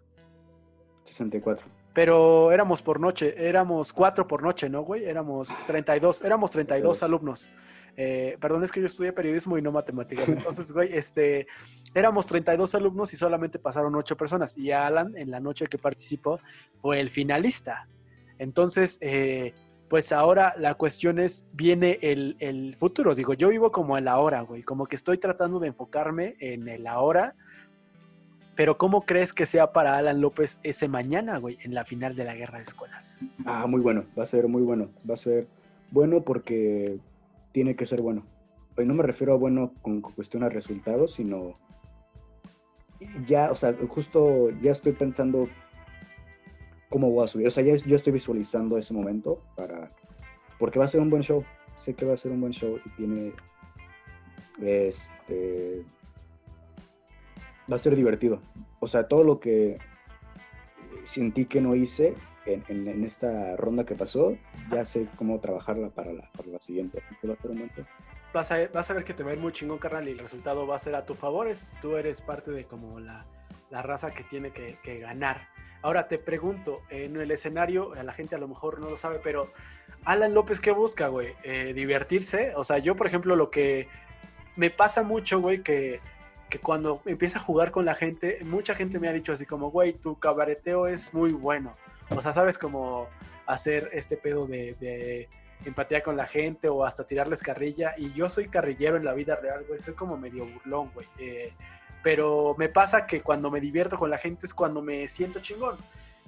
64. Pero éramos por noche, éramos cuatro por noche, ¿no, güey? Éramos 32, éramos 32 alumnos. Eh, perdón, es que yo estudié periodismo y no matemáticas. Entonces, güey, este, éramos 32 alumnos y solamente pasaron 8 personas. Y Alan, en la noche que participó, fue el finalista. Entonces, eh, pues ahora la cuestión es, viene el, el, futuro. Digo, yo vivo como el ahora, güey. Como que estoy tratando de enfocarme en el ahora. Pero ¿cómo crees que sea para Alan López ese mañana, güey, en la final de la guerra de escuelas? Ah, muy bueno. Va a ser muy bueno. Va a ser bueno porque tiene que ser bueno. Y no me refiero a bueno con cuestión a resultados, sino ya, o sea, justo ya estoy pensando cómo voy a subir. O sea, ya yo estoy visualizando ese momento para, porque va a ser un buen show. Sé que va a ser un buen show y tiene, este, va a ser divertido. O sea, todo lo que sentí que no hice, en, esta ronda que pasó, ya sé cómo trabajarla para la, para la siguiente. Vas a, vas a ver que te va a ir muy chingón, carnal, y el resultado va a ser a tu favor. tú eres parte de como la, la raza que tiene que, que, ganar. Ahora te pregunto, en el escenario, la gente a lo mejor no lo sabe, pero Alan López, ¿qué busca, güey? Eh, ¿Divertirse? O sea, yo, por ejemplo, lo que me pasa mucho, güey, que, que cuando empieza a jugar con la gente, mucha gente me ha dicho así como, güey, tu cabareteo es muy bueno. O sea, sabes cómo hacer este pedo de, empatía con la gente o hasta tirarles carrilla. Y yo soy carrillero en la vida real, güey. Soy como medio burlón, güey. Eh, pero me pasa que cuando me divierto con la gente es cuando me siento chingón.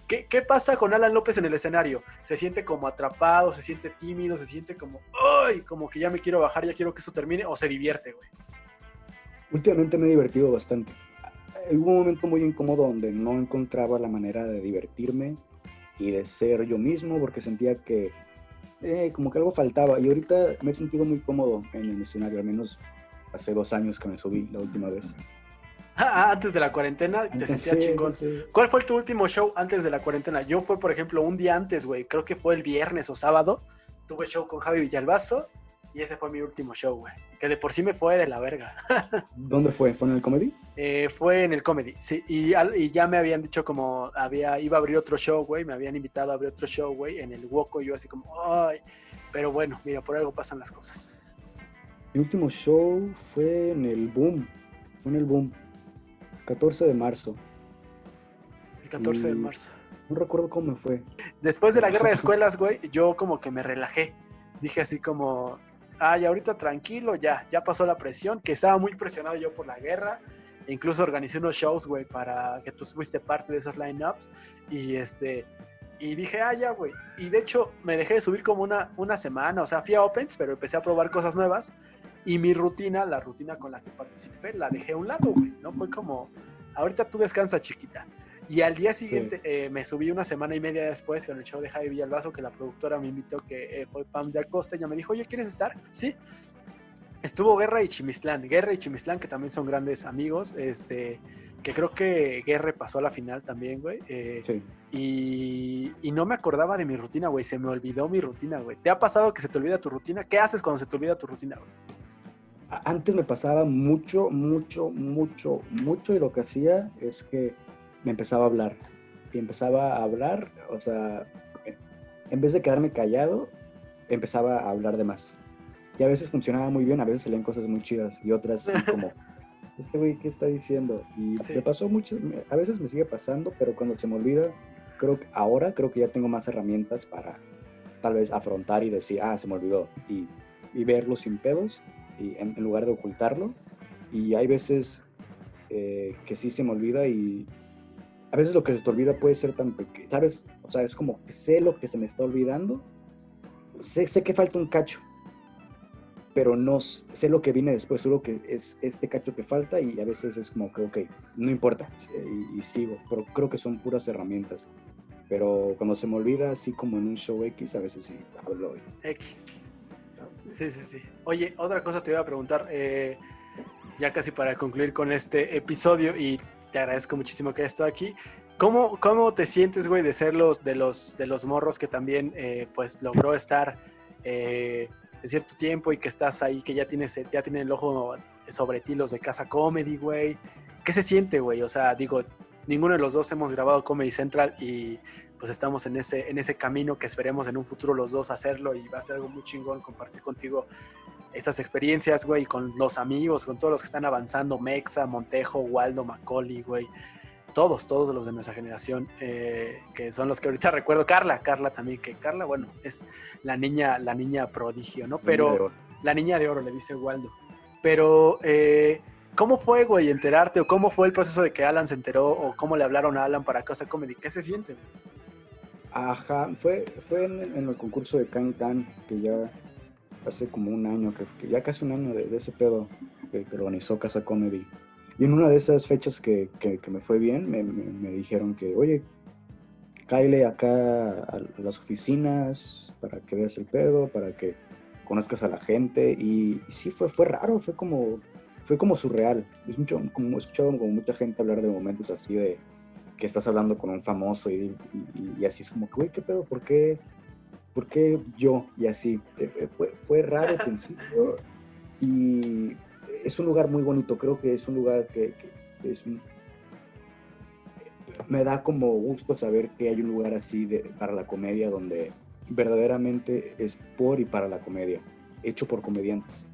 ¿Qué, ¿Qué, pasa con Alan López en el escenario? Se siente como atrapado, se siente tímido, se siente como, ¡ay! Como que ya me quiero bajar, ya quiero que esto termine, o se divierte, güey. Últimamente me he divertido bastante. Hubo un momento muy incómodo donde no encontraba la manera de divertirme y de ser yo mismo porque sentía que eh, como que algo faltaba y ahorita me he sentido muy cómodo en el escenario, al menos hace dos años que me subí la última vez. Ah, antes de la cuarentena te sentías chingón. ¿Cuál fue tu último show antes de la cuarentena? Yo fue, por ejemplo, un día antes, güey. Creo que fue el viernes o sábado. Tuve show con Javi Villalbazo y ese fue mi último show, güey. Que de por sí me fue de la verga. ¿Dónde fue? ¿Fue en el comedy? Eh, fue en el comedy, sí. Y, y, ya me habían dicho como había, iba a abrir otro show, güey. Me habían invitado a abrir otro show, güey, en el Woco. Y yo así como, ay. Pero bueno, mira, por algo pasan las cosas. Mi último show fue en el Boom. Fue en el Boom. 14 de marzo. El 14 de marzo. No recuerdo cómo me fue. Después de la guerra de escuelas, güey, yo como que me relajé. Dije así como, ay, ahorita tranquilo, ya, ya pasó la presión, que estaba muy presionado yo por la guerra. incluso organicé unos shows, güey, para que tú fuiste parte de esos lineups. Y este, y dije, ah, ya, güey. Y de hecho, me dejé de subir como una, una semana, o sea, fui a Opens, pero empecé a probar cosas nuevas. Y mi rutina, la rutina con la que participé, la dejé a un lado, güey. No fue como, ahorita tú descansa, chiquita. Y al día siguiente eh, me subí una semana y media después con el show de Javi Villalbazo, que la productora me invitó, que eh, fue Pam de Acosta, y ella me dijo, oye, ¿quieres estar? Sí. Estuvo Guerra y Chimislán. Guerra y Chimislán, que también son grandes amigos, este, que creo que Guerra pasó a la final también, güey. Eh, sí. y, y, no me acordaba de mi rutina, güey. Se me olvidó mi rutina, güey. ¿Te ha pasado que se te olvida tu rutina? ¿Qué haces cuando se te olvida tu rutina, güey? Antes me pasaba mucho, mucho, mucho, mucho y lo que hacía es que me empezaba a hablar. Y empezaba a hablar, o sea, en vez de quedarme callado, empezaba a hablar de más. Y a veces funcionaba muy bien, a veces salían cosas muy chidas y otras como, este güey, ¿qué está diciendo? Y me pasó mucho, a veces me sigue pasando, pero cuando se me olvida, creo que ahora creo que ya tengo más herramientas para tal vez afrontar y decir, ah, se me olvidó, y, y verlo sin pedos, y en, lugar de ocultarlo. Y hay veces eh, que sí se me olvida y a veces lo que se te olvida puede ser tan pequeño, ¿sabes? O sea, es como que sé lo que se me está olvidando, sé, sé que falta un cacho, pero no sé lo que viene después, solo que es este cacho que falta y a veces es como que, ok, no importa y, sigo, pero creo que son puras herramientas. Pero cuando se me olvida, así como en un show X, a veces sí hablo. X. Sí, sí, sí. Oye, otra cosa te iba a preguntar, eh, ya casi para concluir con este episodio y te agradezco muchísimo que hayas estado aquí. ¿Cómo, ¿Cómo te sientes, güey, de ser los, de, los, de los morros que también, eh, pues, logró estar eh, cierto tiempo y que estás ahí, que ya tienes, ya tienen el ojo sobre ti los de Casa Comedy, güey. ¿Qué se siente, güey? O sea, digo, ninguno de los dos hemos grabado Comedy Central y pues estamos en ese, en ese camino que esperemos en un futuro los dos hacerlo y va a ser algo muy chingón compartir contigo estas experiencias, güey, con los amigos, con todos los que están avanzando, Mexa, Montejo, Waldo, Macaulay, güey todos, todos los de nuestra generación, eh, que son los que ahorita recuerdo, Carla, Carla también, que Carla, bueno, es la niña, la niña prodigio, ¿no? Pero la niña de oro, le dice Waldo. Pero, eh, ¿cómo fue, güey, enterarte? ¿O cómo fue el proceso de que Alan se enteró? ¿O cómo le hablaron a Alan para Casa Comedy? ¿Qué se siente? Ajá, fue, fue en, el concurso de Can Can, que ya hace como un año, que, ya casi un año de, ese pedo que organizó Casa Comedy. Y en una de esas fechas que, que, me fue bien, me, me, dijeron que, oye, cáile acá a las oficinas para que veas el pedo, para que conozcas a la gente. Y, sí, fue, fue raro, fue como, fue como surreal. Es mucho, como, he escuchado como mucha gente hablar de momentos así de que estás hablando con un famoso y, y, así es como que, güey, ¿qué pedo? ¿Por qué? ¿Por qué yo? Y así. Eh, eh, fue, fue raro al principio. Y es un lugar muy bonito, creo que es un lugar que, es me da como gusto saber que hay un lugar así de, para la comedia donde verdaderamente es por y para la comedia, hecho por comediantes.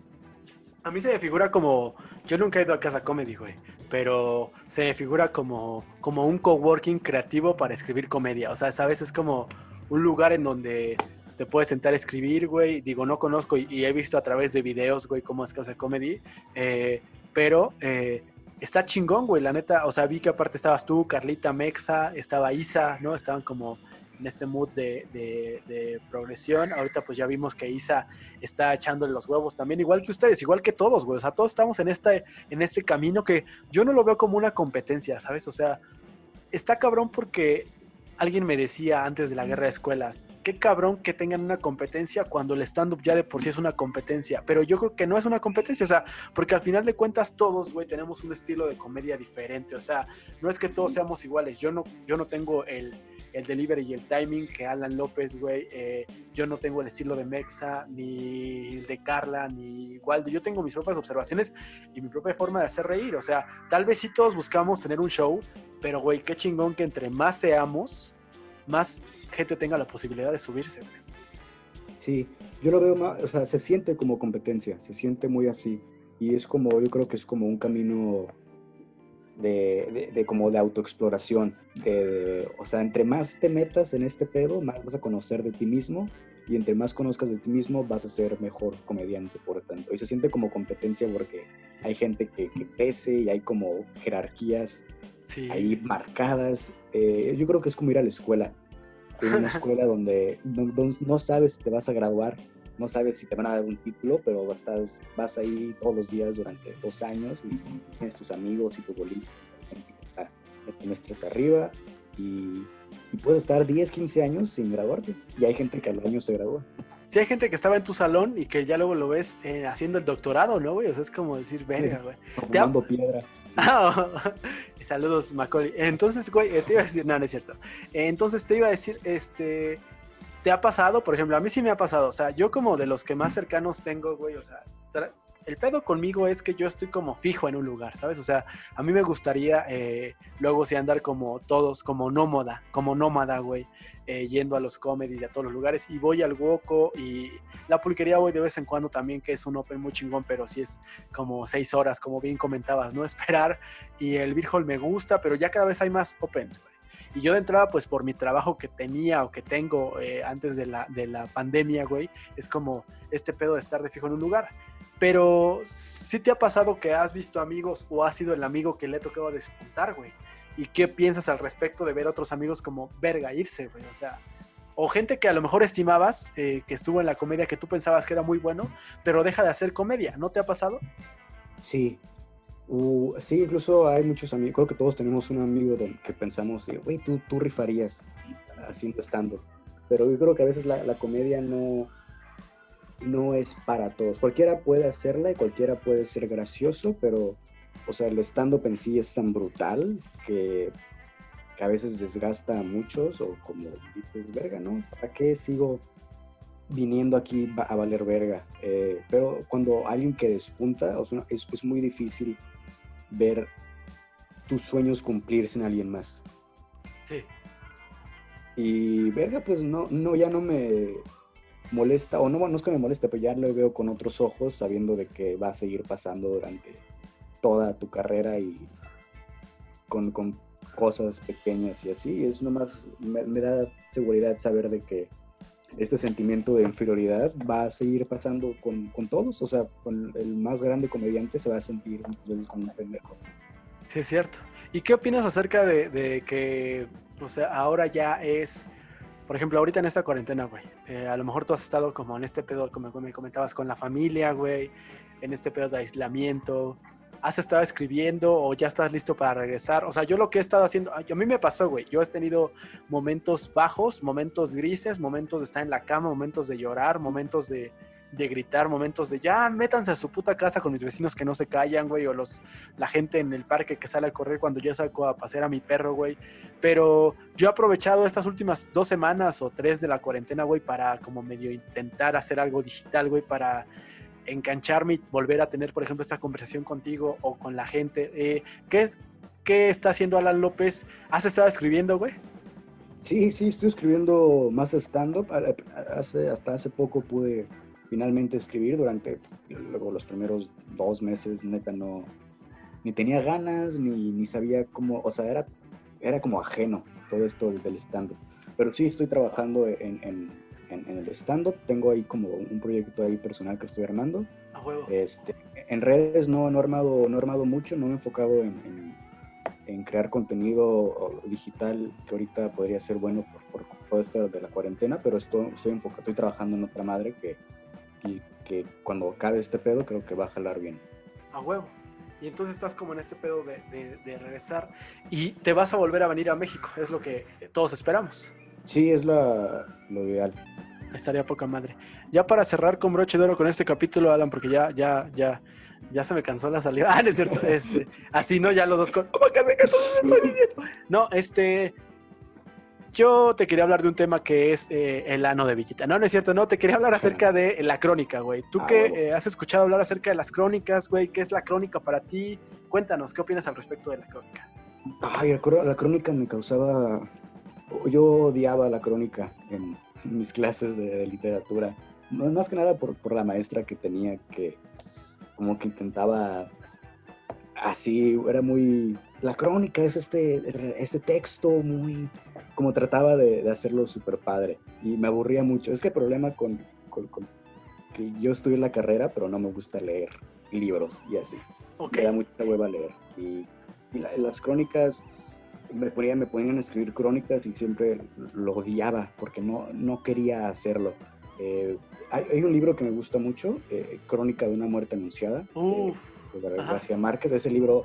A mí se me figura como, yo nunca he ido a Casa Comedy, güey, pero se figura como, como un coworking creativo para escribir comedia. O sea, sabes, es como un lugar en donde te puedes sentar a escribir, güey. Digo, no conozco y, he visto a través de videos, güey, cómo es Casa Comedy. Eh, pero eh, está chingón, güey, la neta. O sea, vi que aparte estabas tú, Carlita Mexa, estaba Isa, ¿no? Estaban como en este mood de, de, progresión. Ahorita pues ya vimos que Isa está echándole los huevos también, igual que ustedes, igual que todos, güey. O sea, todos estamos en este, en este camino que yo no lo veo como una competencia, ¿sabes? O sea, está cabrón porque alguien me decía antes de la guerra de escuelas, qué cabrón que tengan una competencia cuando el stand-up ya de por sí es una competencia, pero yo creo que no es una competencia, o sea, porque al final de cuentas todos, güey, tenemos un estilo de comedia diferente, o sea, no es que todos seamos iguales, yo no, yo no tengo el, el delivery y el timing que Alan López, güey. Eh, yo no tengo el estilo de Mexa, ni el de Carla, ni Waldo. Yo tengo mis propias observaciones y mi propia forma de hacer reír. O sea, tal vez sí todos buscamos tener un show, pero, güey, qué chingón que entre más seamos, más gente tenga la posibilidad de subirse, güey. Sí, yo lo veo más, o sea, se siente como competencia, se siente muy así. Y es como, yo creo que es como un camino de, como de autoexploración. De, o sea, entre más te metas en este pedo, más vas a conocer de ti mismo y entre más conozcas de ti mismo, vas a ser mejor comediante, por tanto. Y se siente como competencia porque hay gente que, que pese y hay como jerarquías ahí marcadas. Eh, yo creo que es como ir a la escuela. En una escuela donde no, sabes si te vas a graduar, no sabes si te van a dar un título, pero estás, vas ahí todos los días durante dos años y tienes tus amigos y tu bolito, gente que está semestres arriba y, y puedes estar 10, 15 años sin graduarte. Y hay gente que al año se gradúa. Sí, hay gente que estaba en tu salón y que ya luego lo ves eh, haciendo el doctorado, ¿no, güey? O sea, es como decir, verga, güey. Tomando piedra. Ah, saludos, Macaulay. Entonces, güey, te iba a decir, no, no es cierto. Entonces te iba a decir, este, ¿te ha pasado? Por ejemplo, a mí sí me ha pasado. O sea, yo como de los que más cercanos tengo, güey, o sea, el pedo conmigo es que yo estoy como fijo en un lugar, ¿sabes? O sea, a mí me gustaría eh, luego sí andar como todos, como nómada, como nómada, güey, eh, yendo a los comedy y a todos los lugares. Y voy al Woco y la pulquería voy de vez en cuando también, que es un open muy chingón, pero sí es como seis horas, como bien comentabas, ¿no? Esperar. Y el Hall me gusta, pero ya cada vez hay más opens, güey. Y yo de entrada, pues por mi trabajo que tenía o que tengo eh, antes de la, de la pandemia, güey, es como este pedo de estar de fijo en un lugar. Pero sí te ha pasado que has visto amigos o has sido el amigo que le ha tocado despuntar, güey. ¿Y qué piensas al respecto de ver otros amigos como verga irse, güey? O sea, o gente que a lo mejor estimabas, eh, que estuvo en la comedia que tú pensabas que era muy bueno, pero deja de hacer comedia. ¿No te ha pasado? Sí. Uh, sí, incluso hay muchos amigos, creo que todos tenemos un amigo que pensamos, güey, tú, tú rifarías haciendo estando. Pero yo creo que a veces la, la comedia no, no es para todos. Cualquiera puede hacerla y cualquiera puede ser gracioso, pero, o sea, el stand-up en sí es tan brutal que, que a veces desgasta a muchos o como dices, verga, ¿no? ¿Para qué sigo viniendo aquí a valer verga? Eh, pero cuando alguien que despunta, o sea, es, es muy difícil ver tus sueños cumplirse en alguien más. Sí. Y verga, pues no, no, ya no me molesta, o no, no es que me moleste, pero ya lo veo con otros ojos, sabiendo de que va a seguir pasando durante toda tu carrera y con, con cosas pequeñas y así. Es nomás, me, me da seguridad saber de que este sentimiento de inferioridad va a seguir pasando con, con todos. O sea, con el más grande comediante se va a sentir muchas veces como un pendejo. Sí, es cierto. ¿Y qué opinas acerca de, de que, o sea, ahora ya es, por ejemplo, ahorita en esta cuarentena, güey, eh, a lo mejor tú has estado como en este pedo, como me comentabas, con la familia, güey, en este pedo de aislamiento, has estado escribiendo o ya estás listo para regresar. O sea, yo lo que he estado haciendo, a mí me pasó, güey, yo he tenido momentos bajos, momentos grises, momentos de estar en la cama, momentos de llorar, momentos de, de gritar, momentos de ya métanse a su puta casa con mis vecinos que no se callan, güey, o los la gente en el parque que sale a correr cuando yo saco a pasear a mi perro, güey. Pero yo he aprovechado estas últimas dos semanas o tres de la cuarentena, güey, para como medio intentar hacer algo digital, güey, para engancharme y volver a tener, por ejemplo, esta conversación contigo o con la gente. Eh, ¿qué, es, ¿Qué está haciendo Alan López? ¿Has estado escribiendo, güey? Sí, sí, estoy escribiendo más stand-up. Hace, hasta hace poco pude finalmente escribir durante luego los primeros dos meses, neta, no, ni tenía ganas, ni, ni sabía cómo, o sea, era, era como ajeno todo esto del stand-up. Pero sí estoy trabajando en, en, en- en el stand-up, tengo ahí como un proyecto ahí personal que estoy armando. A huevo. Este, en redes no, no, he armado, no he armado mucho, no me he enfocado en, en- en crear contenido digital que ahorita podría ser bueno por, por todo esto de la cuarentena, pero estoy, estoy enfocado, estoy trabajando en otra madre que, que, que cuando acabe este pedo creo que va a jalar bien. A huevo. Y entonces estás como en este pedo de, de- de regresar y te vas a volver a venir a México, es lo que todos esperamos. Sí, es la, lo ideal. Estaría poca madre. Ya para cerrar con broche de oro con este capítulo, Alan, porque ya, ya, ya, ya se me cansó la salida. Ah, no es cierto. Este, así, ¿no? Ya los dos con. ¡Oh, que que! No, este. Yo te quería hablar de un tema que es eh, el ano de Villita. No, no es cierto, no. Te quería hablar acerca de la crónica, güey. ¿Tú Ah, huevo. eh, has escuchado hablar acerca de las crónicas, güey? ¿Qué es la crónica para ti? Cuéntanos, ¿qué opinas al respecto de la crónica? Ay, la crónica me causaba... Yo odiaba la crónica en mis clases de literatura. Más que nada por, por la maestra que tenía que como que intentaba así, era muy... La crónica es este, este texto muy... como trataba de, de hacerlo súper padre. Y me aburría mucho. Es que el problema con, con- con que yo estudié la carrera, pero no me gusta leer libros y así me da mucha hueva leer. Y, y la- las crónicas, me ponían, me ponían a escribir crónicas y siempre lo odiaba porque no, no quería hacerlo. Eh, hay, hay un libro que me gusta mucho, eh, Crónica de una muerte anunciada, Uf. de. García Márquez. Ese libro,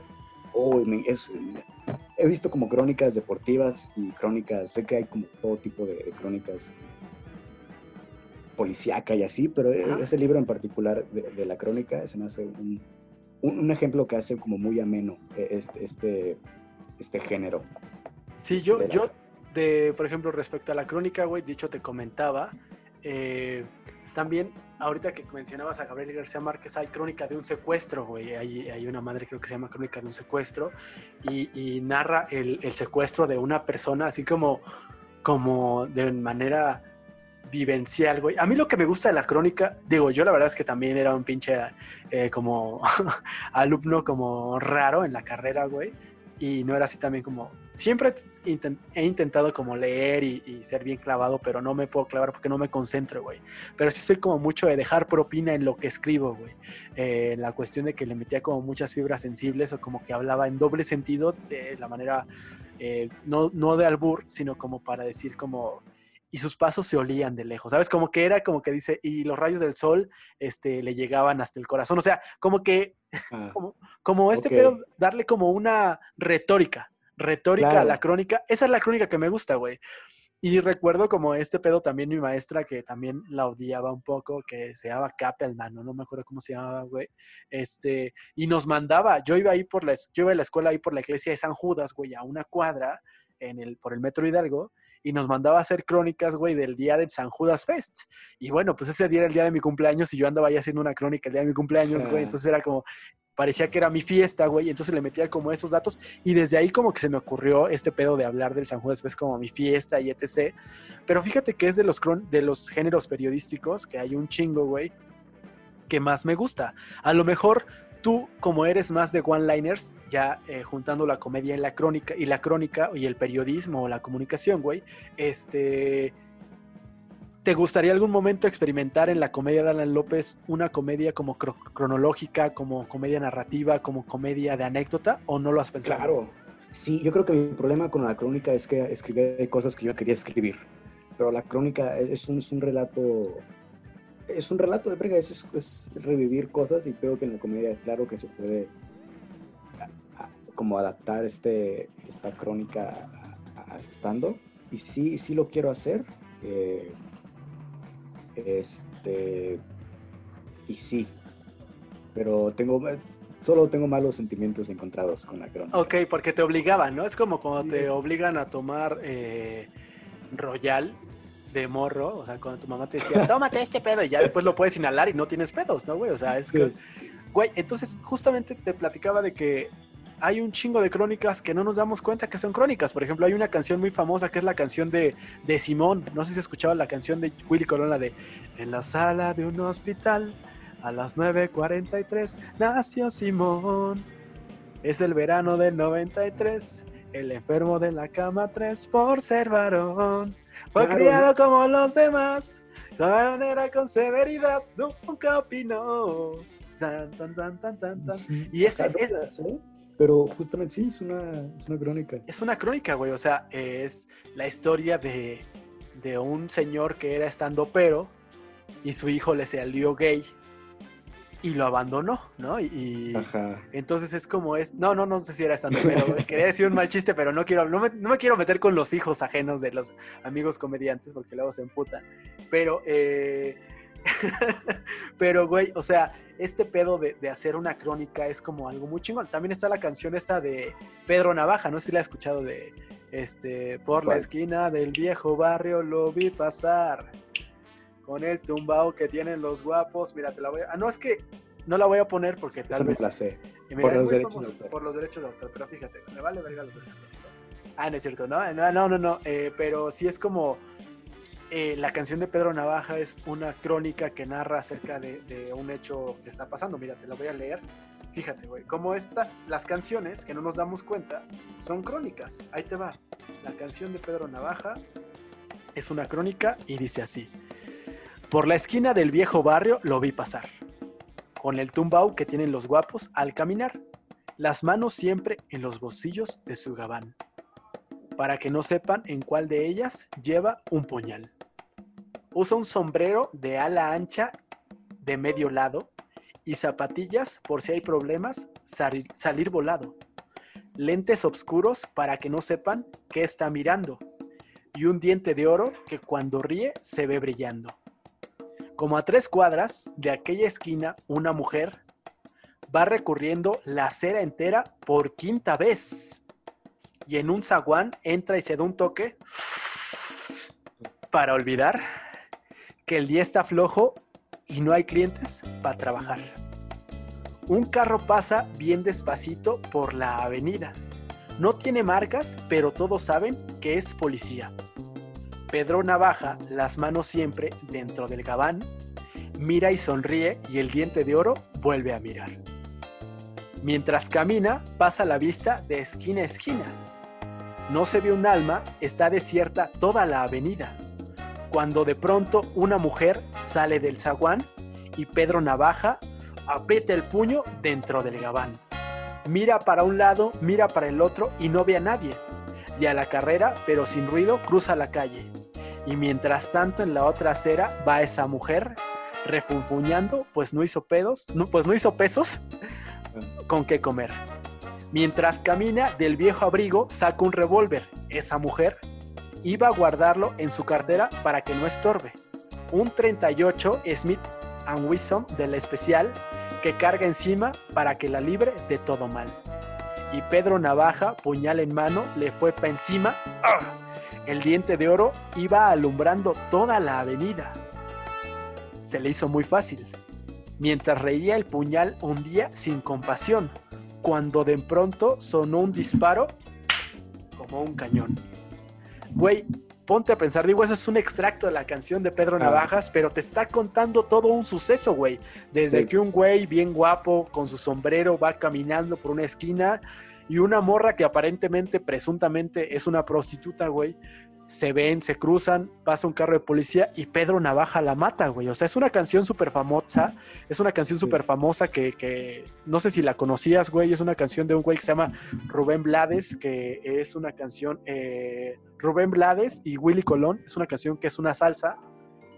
oh, me- es, he visto como crónicas deportivas y crónicas, sé que hay como todo tipo de, de crónicas policíaca y así, pero Ajá. ese libro en particular de, de la crónica se me hace un, un, un ejemplo que hace como muy ameno eh, este, este, este género. Sí, yo, de la- yo, de, por ejemplo, respecto a la crónica, güey, dicho te comentaba, eh, también, ahorita que mencionabas a Gabriel García Márquez, hay crónica de un secuestro, güey, hay, hay una madre creo que se llama Crónica de un secuestro, y, y narra el, el secuestro de una persona, así como, como de manera vivencial, güey. A mí lo que me gusta de la crónica, digo, yo la verdad es que también era un pinche eh, como alumno como raro en la carrera, güey. Y no era así también como... Siempre he intentado como leer y, y ser bien clavado, pero no me puedo clavar porque no me concentro, güey. Pero sí soy como mucho de dejar propina en lo que escribo, güey. Eh, la cuestión de que le metía como muchas fibras sensibles o como que hablaba en doble sentido de la manera, eh, no, no de albur, sino como para decir como... Y sus pasos se olían de lejos, ¿sabes? Como que era como que dice, y los rayos del sol este, le llegaban hasta el corazón. O sea, como que Ah, como, como este Ok. pedo, darle como una retórica, retórica a la crónica. Esa es la crónica que me gusta, güey. Y recuerdo como este pedo también mi maestra, que también la odiaba un poco, que se llamaba Kappelman, ¿no? No me acuerdo cómo se llamaba, güey. Este, y nos mandaba, yo iba ahí por la, yo iba a la escuela ahí por la iglesia de San Judas, güey, a una cuadra en el, por el Metro Hidalgo, y nos mandaba a hacer crónicas, güey, del día del San Judas Fest. Y bueno, pues ese día era el día de mi cumpleaños y yo andaba ahí haciendo una crónica el día de mi cumpleaños, güey. Entonces era como, parecía que era mi fiesta, güey. y Entonces le metía como esos datos y desde ahí como que se me ocurrió este pedo de hablar del San Judas Fest como mi fiesta y etc. Pero fíjate que es de los, cron- de los géneros periodísticos, que hay un chingo, güey, que más me gusta. A lo mejor tú, como eres más de one-liners, ya eh, juntando la comedia y la crónica, y la crónica y el periodismo o la comunicación, güey, este... ¿Te gustaría algún momento experimentar en la comedia de Alan López una comedia como cro- cronológica, como comedia narrativa, como comedia de anécdota o no lo has pensado? Claro. Sí, yo creo que mi problema con la crónica es que escribí cosas que yo quería escribir. Pero la crónica es un relato. Es un relato de brega, es, es- revivir cosas y creo que en la comedia, claro que se puede a- a- como adaptar este, esta crónica a, a- estando. Y sí, sí lo quiero hacer. eh, este. Y sí. Pero tengo. Solo tengo malos sentimientos encontrados con la crónica. Ok, porque te obligaban, ¿no? Es como cuando te obligan a tomar eh, Royal de morro, o sea, cuando tu mamá te decía, tómate este pedo y ya después lo puedes inhalar y no tienes pedos, ¿no, güey? O sea, es que, güey, entonces justamente te platicaba de que hay un chingo de crónicas que no nos damos cuenta que son crónicas. Por ejemplo, hay una canción muy famosa que es la canción de, de Simón. No sé si has escuchado la canción de Willy Colón, la de En la sala de un hospital a las 9.43 nació Simón. Es el verano del 93. El enfermo de la cama 3 por ser varón. Fue Claro. criado como los demás. La manera con severidad nunca opinó. Tan, tan, tan, tan, tan, tan. Y ese es- sé, Pero justamente sí, es una, es una crónica. Es una crónica, güey. O sea, es la historia de, de un señor que era estando pero y su hijo le salió gay y lo abandonó, ¿no? Y, y Ajá. entonces es como es. No, no, no sé si era estando pero. Quería decir un mal chiste, pero no quiero, no me, no me quiero meter con los hijos ajenos de los amigos comediantes porque luego se emputan. Pero, eh, pero, güey, o sea, este pedo de, de hacer una crónica es como algo muy chingón. También está la canción esta de Pedro Navaja, no sé si la has escuchado de, este, por la esquina del viejo barrio lo vi pasar. Con el tumbao que tienen los guapos. Mira, te la voy a... Ah, no, es que no la voy a poner porque tal vez... mira, Por es los muy derechos famoso de autor. por los derechos de autor, pero fíjate, me vale verga los derechos de autor. Ah, no es cierto, no, no, no, no, no, eh, pero sí es como eh, la canción de Pedro Navaja es una crónica que narra acerca de, de un hecho que está pasando. Mira, te la voy a leer. Fíjate, güey, como esta, las canciones que no nos damos cuenta son crónicas. Ahí te va. La canción de Pedro Navaja es una crónica y dice así. Por la esquina del viejo barrio lo vi pasar, con el tumbao que tienen los guapos al caminar, las manos siempre en los bolsillos de su gabán, para que no sepan en cuál de ellas lleva un puñal. Usa un sombrero de ala ancha de medio lado y zapatillas por si hay problemas salir volado. lentes oscuros para que no sepan qué está mirando, y un diente de oro que cuando ríe se ve brillando. Como a tres cuadras de aquella esquina, una mujer va recorriendo la acera entera por quinta vez. Y en un zaguán entra y se da un toque para olvidar que el día está flojo y no hay clientes para trabajar. Un carro pasa bien despacito por la avenida. No tiene marcas, pero todos saben que es policía. Pedro Navaja, las manos siempre dentro del gabán, mira y sonríe y el diente de oro vuelve a mirar. Mientras camina, pasa la vista de esquina a esquina. No se ve un alma, está desierta toda la avenida. Cuando de pronto una mujer sale del zaguán y Pedro Navaja aprieta el puño dentro del gabán. Mira para un lado, mira para el otro y no ve a nadie. Y a la carrera, pero sin ruido, cruza la calle. Y mientras tanto en la otra acera va esa mujer refunfuñando, pues no hizo pedos, no, pues no hizo pesos con qué comer. Mientras camina del viejo abrigo saca un revólver. Esa mujer iba a guardarlo en su cartera para que no estorbe. Un 38 Smith Wesson del especial que carga encima para que la libre de todo mal. Y Pedro Navaja, puñal en mano, le fue para encima. ¡Ah! El diente de oro iba alumbrando toda la avenida. Se le hizo muy fácil. Mientras reía el puñal hundía sin compasión, cuando de pronto sonó un disparo como un cañón. Güey, ponte a pensar, digo, eso es un extracto de la canción de Pedro Navajas, pero te está contando todo un suceso, güey. Desde que un güey bien guapo con su sombrero va caminando por una esquina y una morra que aparentemente, presuntamente es una prostituta, güey, se ven, se cruzan, pasa un carro de policía y Pedro Navaja la mata, güey. O sea, es una canción súper famosa, es una canción súper famosa que, no sé si la conocías, güey, es una canción de un güey que se llama Rubén Blades, que es una canción, eh, Rubén Blades y Willy Colón, es una canción que es una salsa.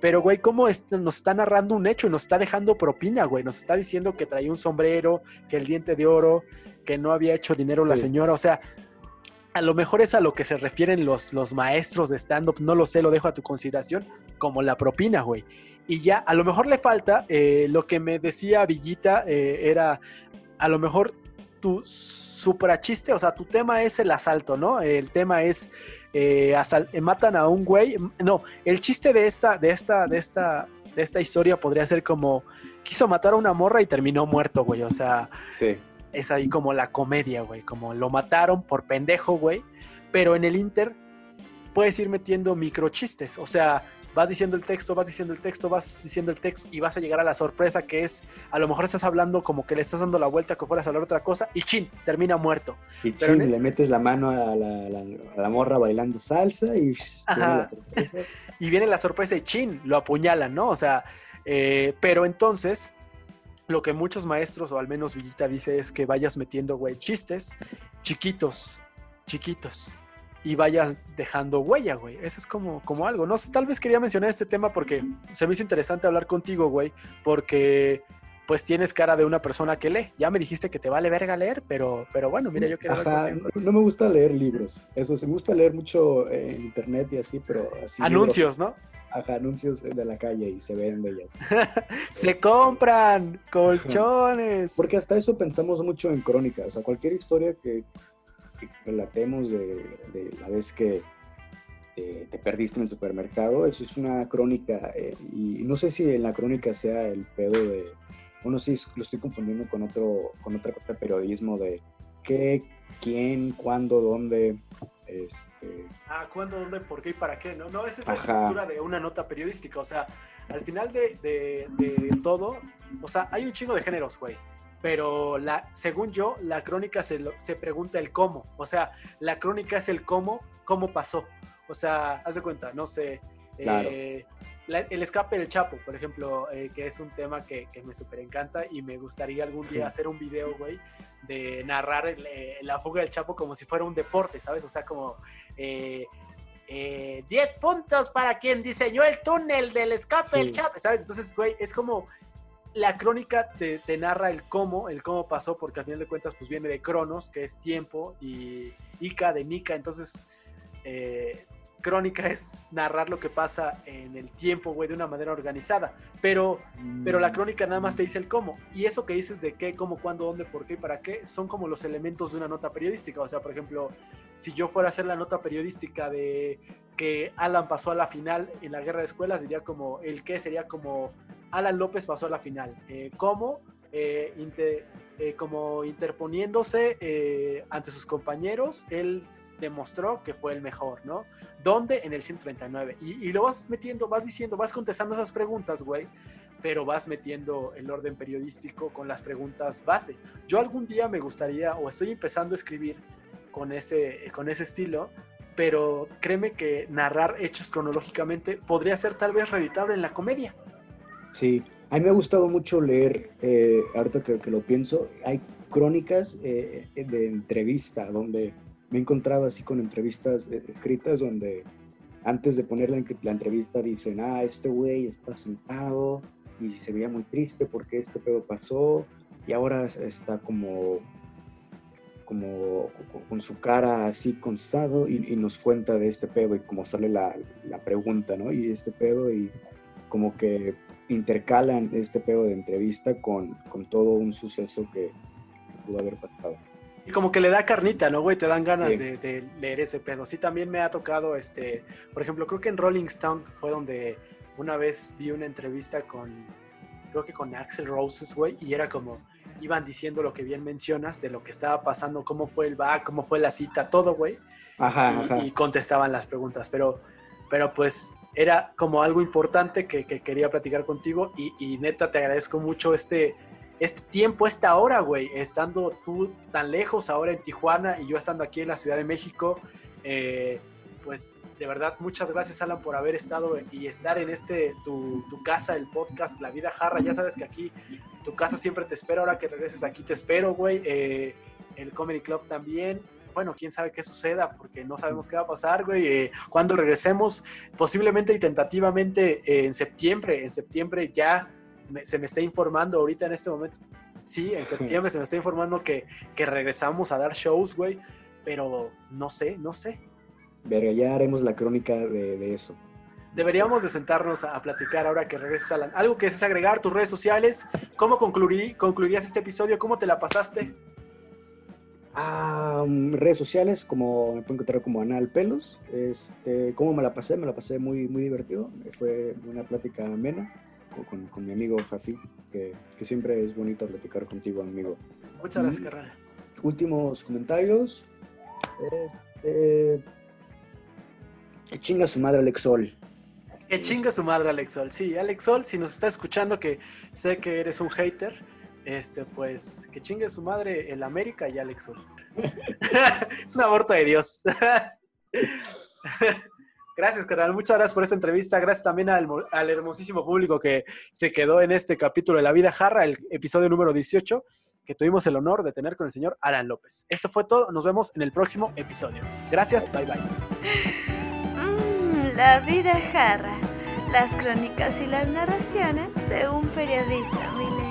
Pero, güey, ¿cómo nos está narrando un hecho y nos está dejando propina, güey? Nos está diciendo que traía un sombrero, que el diente de oro, que no había hecho dinero la señora. O sea, a lo mejor es a lo que se refieren los, los maestros de stand-up, no lo sé, lo dejo a tu consideración, como la propina, güey. Y ya, a lo mejor le falta, eh, lo que me decía Villita eh, era, a lo mejor tu chiste, o sea, tu tema es el asalto, ¿no? El tema es, eh, matan a un güey, no, el chiste de esta, de esta, de esta, de esta historia podría ser como, quiso matar a una morra y terminó muerto, güey, o sea... Sí es ahí como la comedia, güey, como lo mataron por pendejo, güey, pero en el Inter puedes ir metiendo microchistes, o sea, vas diciendo el texto, vas diciendo el texto, vas diciendo el texto y vas a llegar a la sorpresa que es, a lo mejor estás hablando como que le estás dando la vuelta que fueras a hablar otra cosa y chin, termina muerto. Y chin, le metes la mano a la, morra bailando salsa y la y viene la sorpresa y chin, lo apuñalan, ¿no? O sea, eh, pero entonces lo que muchos maestros, o al menos Villita dice, es que vayas metiendo, güey, chistes chiquitos, chiquitos, y vayas dejando huella, güey. Eso es como, como algo. No sé, tal vez quería mencionar este tema porque se me hizo interesante hablar contigo, güey, porque pues tienes cara de una persona que lee. Ya me dijiste que te vale verga leer, pero, pero bueno, mira, yo quiero... Ajá, no, me gusta leer libros. Eso, se me gusta leer mucho en internet y así, pero así... Anuncios, ¿no? Ajá, anuncios de la calle y se ven bellas. se compran colchones. Porque hasta eso pensamos mucho en crónica. O sea, cualquier historia que, relatemos de, la vez que eh, te perdiste en el supermercado, eso es una crónica. Eh, y no sé si en la crónica sea el pedo de. Uno sí lo estoy confundiendo con otro, con otra cosa de periodismo de qué, quién, cuándo, dónde. Este... Ah, ¿cuándo, dónde, por qué y para qué? No, no esa es la estructura de una nota periodística. O sea, al final de, de, todo, o sea, hay un chingo de géneros, güey. Pero la, según yo, la crónica se, se pregunta el cómo. O sea, la crónica es el cómo, cómo pasó. O sea, haz de cuenta, no sé. Eh, el escape del Chapo, por ejemplo, eh, que es un tema que, me súper encanta y me gustaría algún día hacer un video, güey, de narrar eh, la fuga del Chapo como si fuera un deporte, ¿sabes? O sea, como 10 eh, puntos para quien diseñó el túnel del escape del Chapo, ¿sabes? Entonces, güey, es como la crónica te, te, narra el cómo, el cómo pasó, porque al final de cuentas pues viene de Cronos, que es tiempo, y Ica de Nika, entonces eh, crónica es narrar lo que pasa en el tiempo, güey, de una manera organizada. Pero, pero la mm. crónica nada más te dice el cómo. Y eso que dices de qué, cómo, cuándo, dónde, por qué y para qué, son como los elementos de una nota periodística. O sea, por ejemplo, si yo fuera a hacer la nota periodística de que Alan pasó a la final en la guerra de escuelas, diría como el qué sería como Alan López pasó a la final. Eh, ¿Cómo? Eh, eh, como interponiéndose ante sus compañeros, él demostró que fue el mejor, ¿no? ¿Dónde? En el 139. Y, lo vas metiendo, vas diciendo, vas contestando esas preguntas, güey, pero vas metiendo el orden periodístico con las preguntas base. Yo algún día me gustaría, o estoy empezando a escribir con ese, con ese estilo, pero créeme que narrar hechos cronológicamente podría ser tal vez reeditable en la comedia. Sí, a mí me ha gustado mucho leer, eh, ahorita que, que, lo pienso, hay crónicas eh, de entrevista donde me he encontrado así con entrevistas eh, escritas donde antes de poner la, entrevista dicen, ah, este güey está sentado y se veía muy triste porque este pedo pasó y ahora está como como con su cara así constado y, y, nos cuenta de este pedo y cómo sale la, la, pregunta, ¿no? Y este pedo y como que intercalan este pedo de entrevista con, con todo un suceso que pudo haber pasado. Y como que le da carnita, ¿no, güey? Te dan ganas de, leer ese pedo. Sí, también me ha tocado, este, por ejemplo, creo que en Rolling Stone fue donde una vez vi una entrevista con, creo que con Axel Roses, güey, y era como, iban diciendo lo que bien mencionas, de lo que estaba pasando, cómo fue el back, cómo fue la cita, todo, güey. Ajá, y, contestaban las preguntas, pero, pero pues era como algo importante que, quería platicar contigo y, y, neta te agradezco mucho este este tiempo, esta hora, güey, estando tú tan lejos ahora en Tijuana y yo estando aquí en la Ciudad de México, eh, pues de verdad, muchas gracias, Alan, por haber estado y estar en este, tu, casa, el podcast La Vida Jarra. Ya sabes que aquí, tu casa siempre te espera. Ahora que regreses aquí, te espero, güey. Eh, el Comedy Club también. Bueno, quién sabe qué suceda, porque no sabemos qué va a pasar, güey. Eh, cuando regresemos, posiblemente y tentativamente en septiembre. En septiembre ya se me está informando ahorita en este momento. Sí, en septiembre se me está informando que, que regresamos a dar shows, güey. Pero no sé, no sé. Verga, ya haremos la crónica de, eso. Deberíamos de sentarnos a, platicar ahora que regreses a la... Algo que es agregar tus redes sociales. ¿Cómo concluirí, concluirías este episodio? ¿Cómo te la pasaste? Ah, um, redes sociales, como me puedo encontrar como Anal Pelos. Este, ¿Cómo me la pasé? Me la pasé muy, muy divertido. Fue una plática amena con, mi amigo Jafi, que, siempre es bonito platicar contigo, amigo. Muchas gracias, carnal. Últimos comentarios. Este, que chinga su madre Alex Sol. Que chinga su madre Alex Sol. Sí, Alex Sol, si nos está escuchando, que sé que eres un hater, este, pues que chingue su madre el América y Alex Sol. es un aborto de Dios. Gracias, carnal. Muchas gracias por esta entrevista. Gracias también al, hermosísimo público que se quedó en este capítulo de La Vida Jarra, el episodio número 18, que tuvimos el honor de tener con el señor Alan López. Esto fue todo. Nos vemos en el próximo episodio. Gracias. Bye, bye. Mm, la Vida Jarra. Las crónicas y las narraciones de un periodista milenio.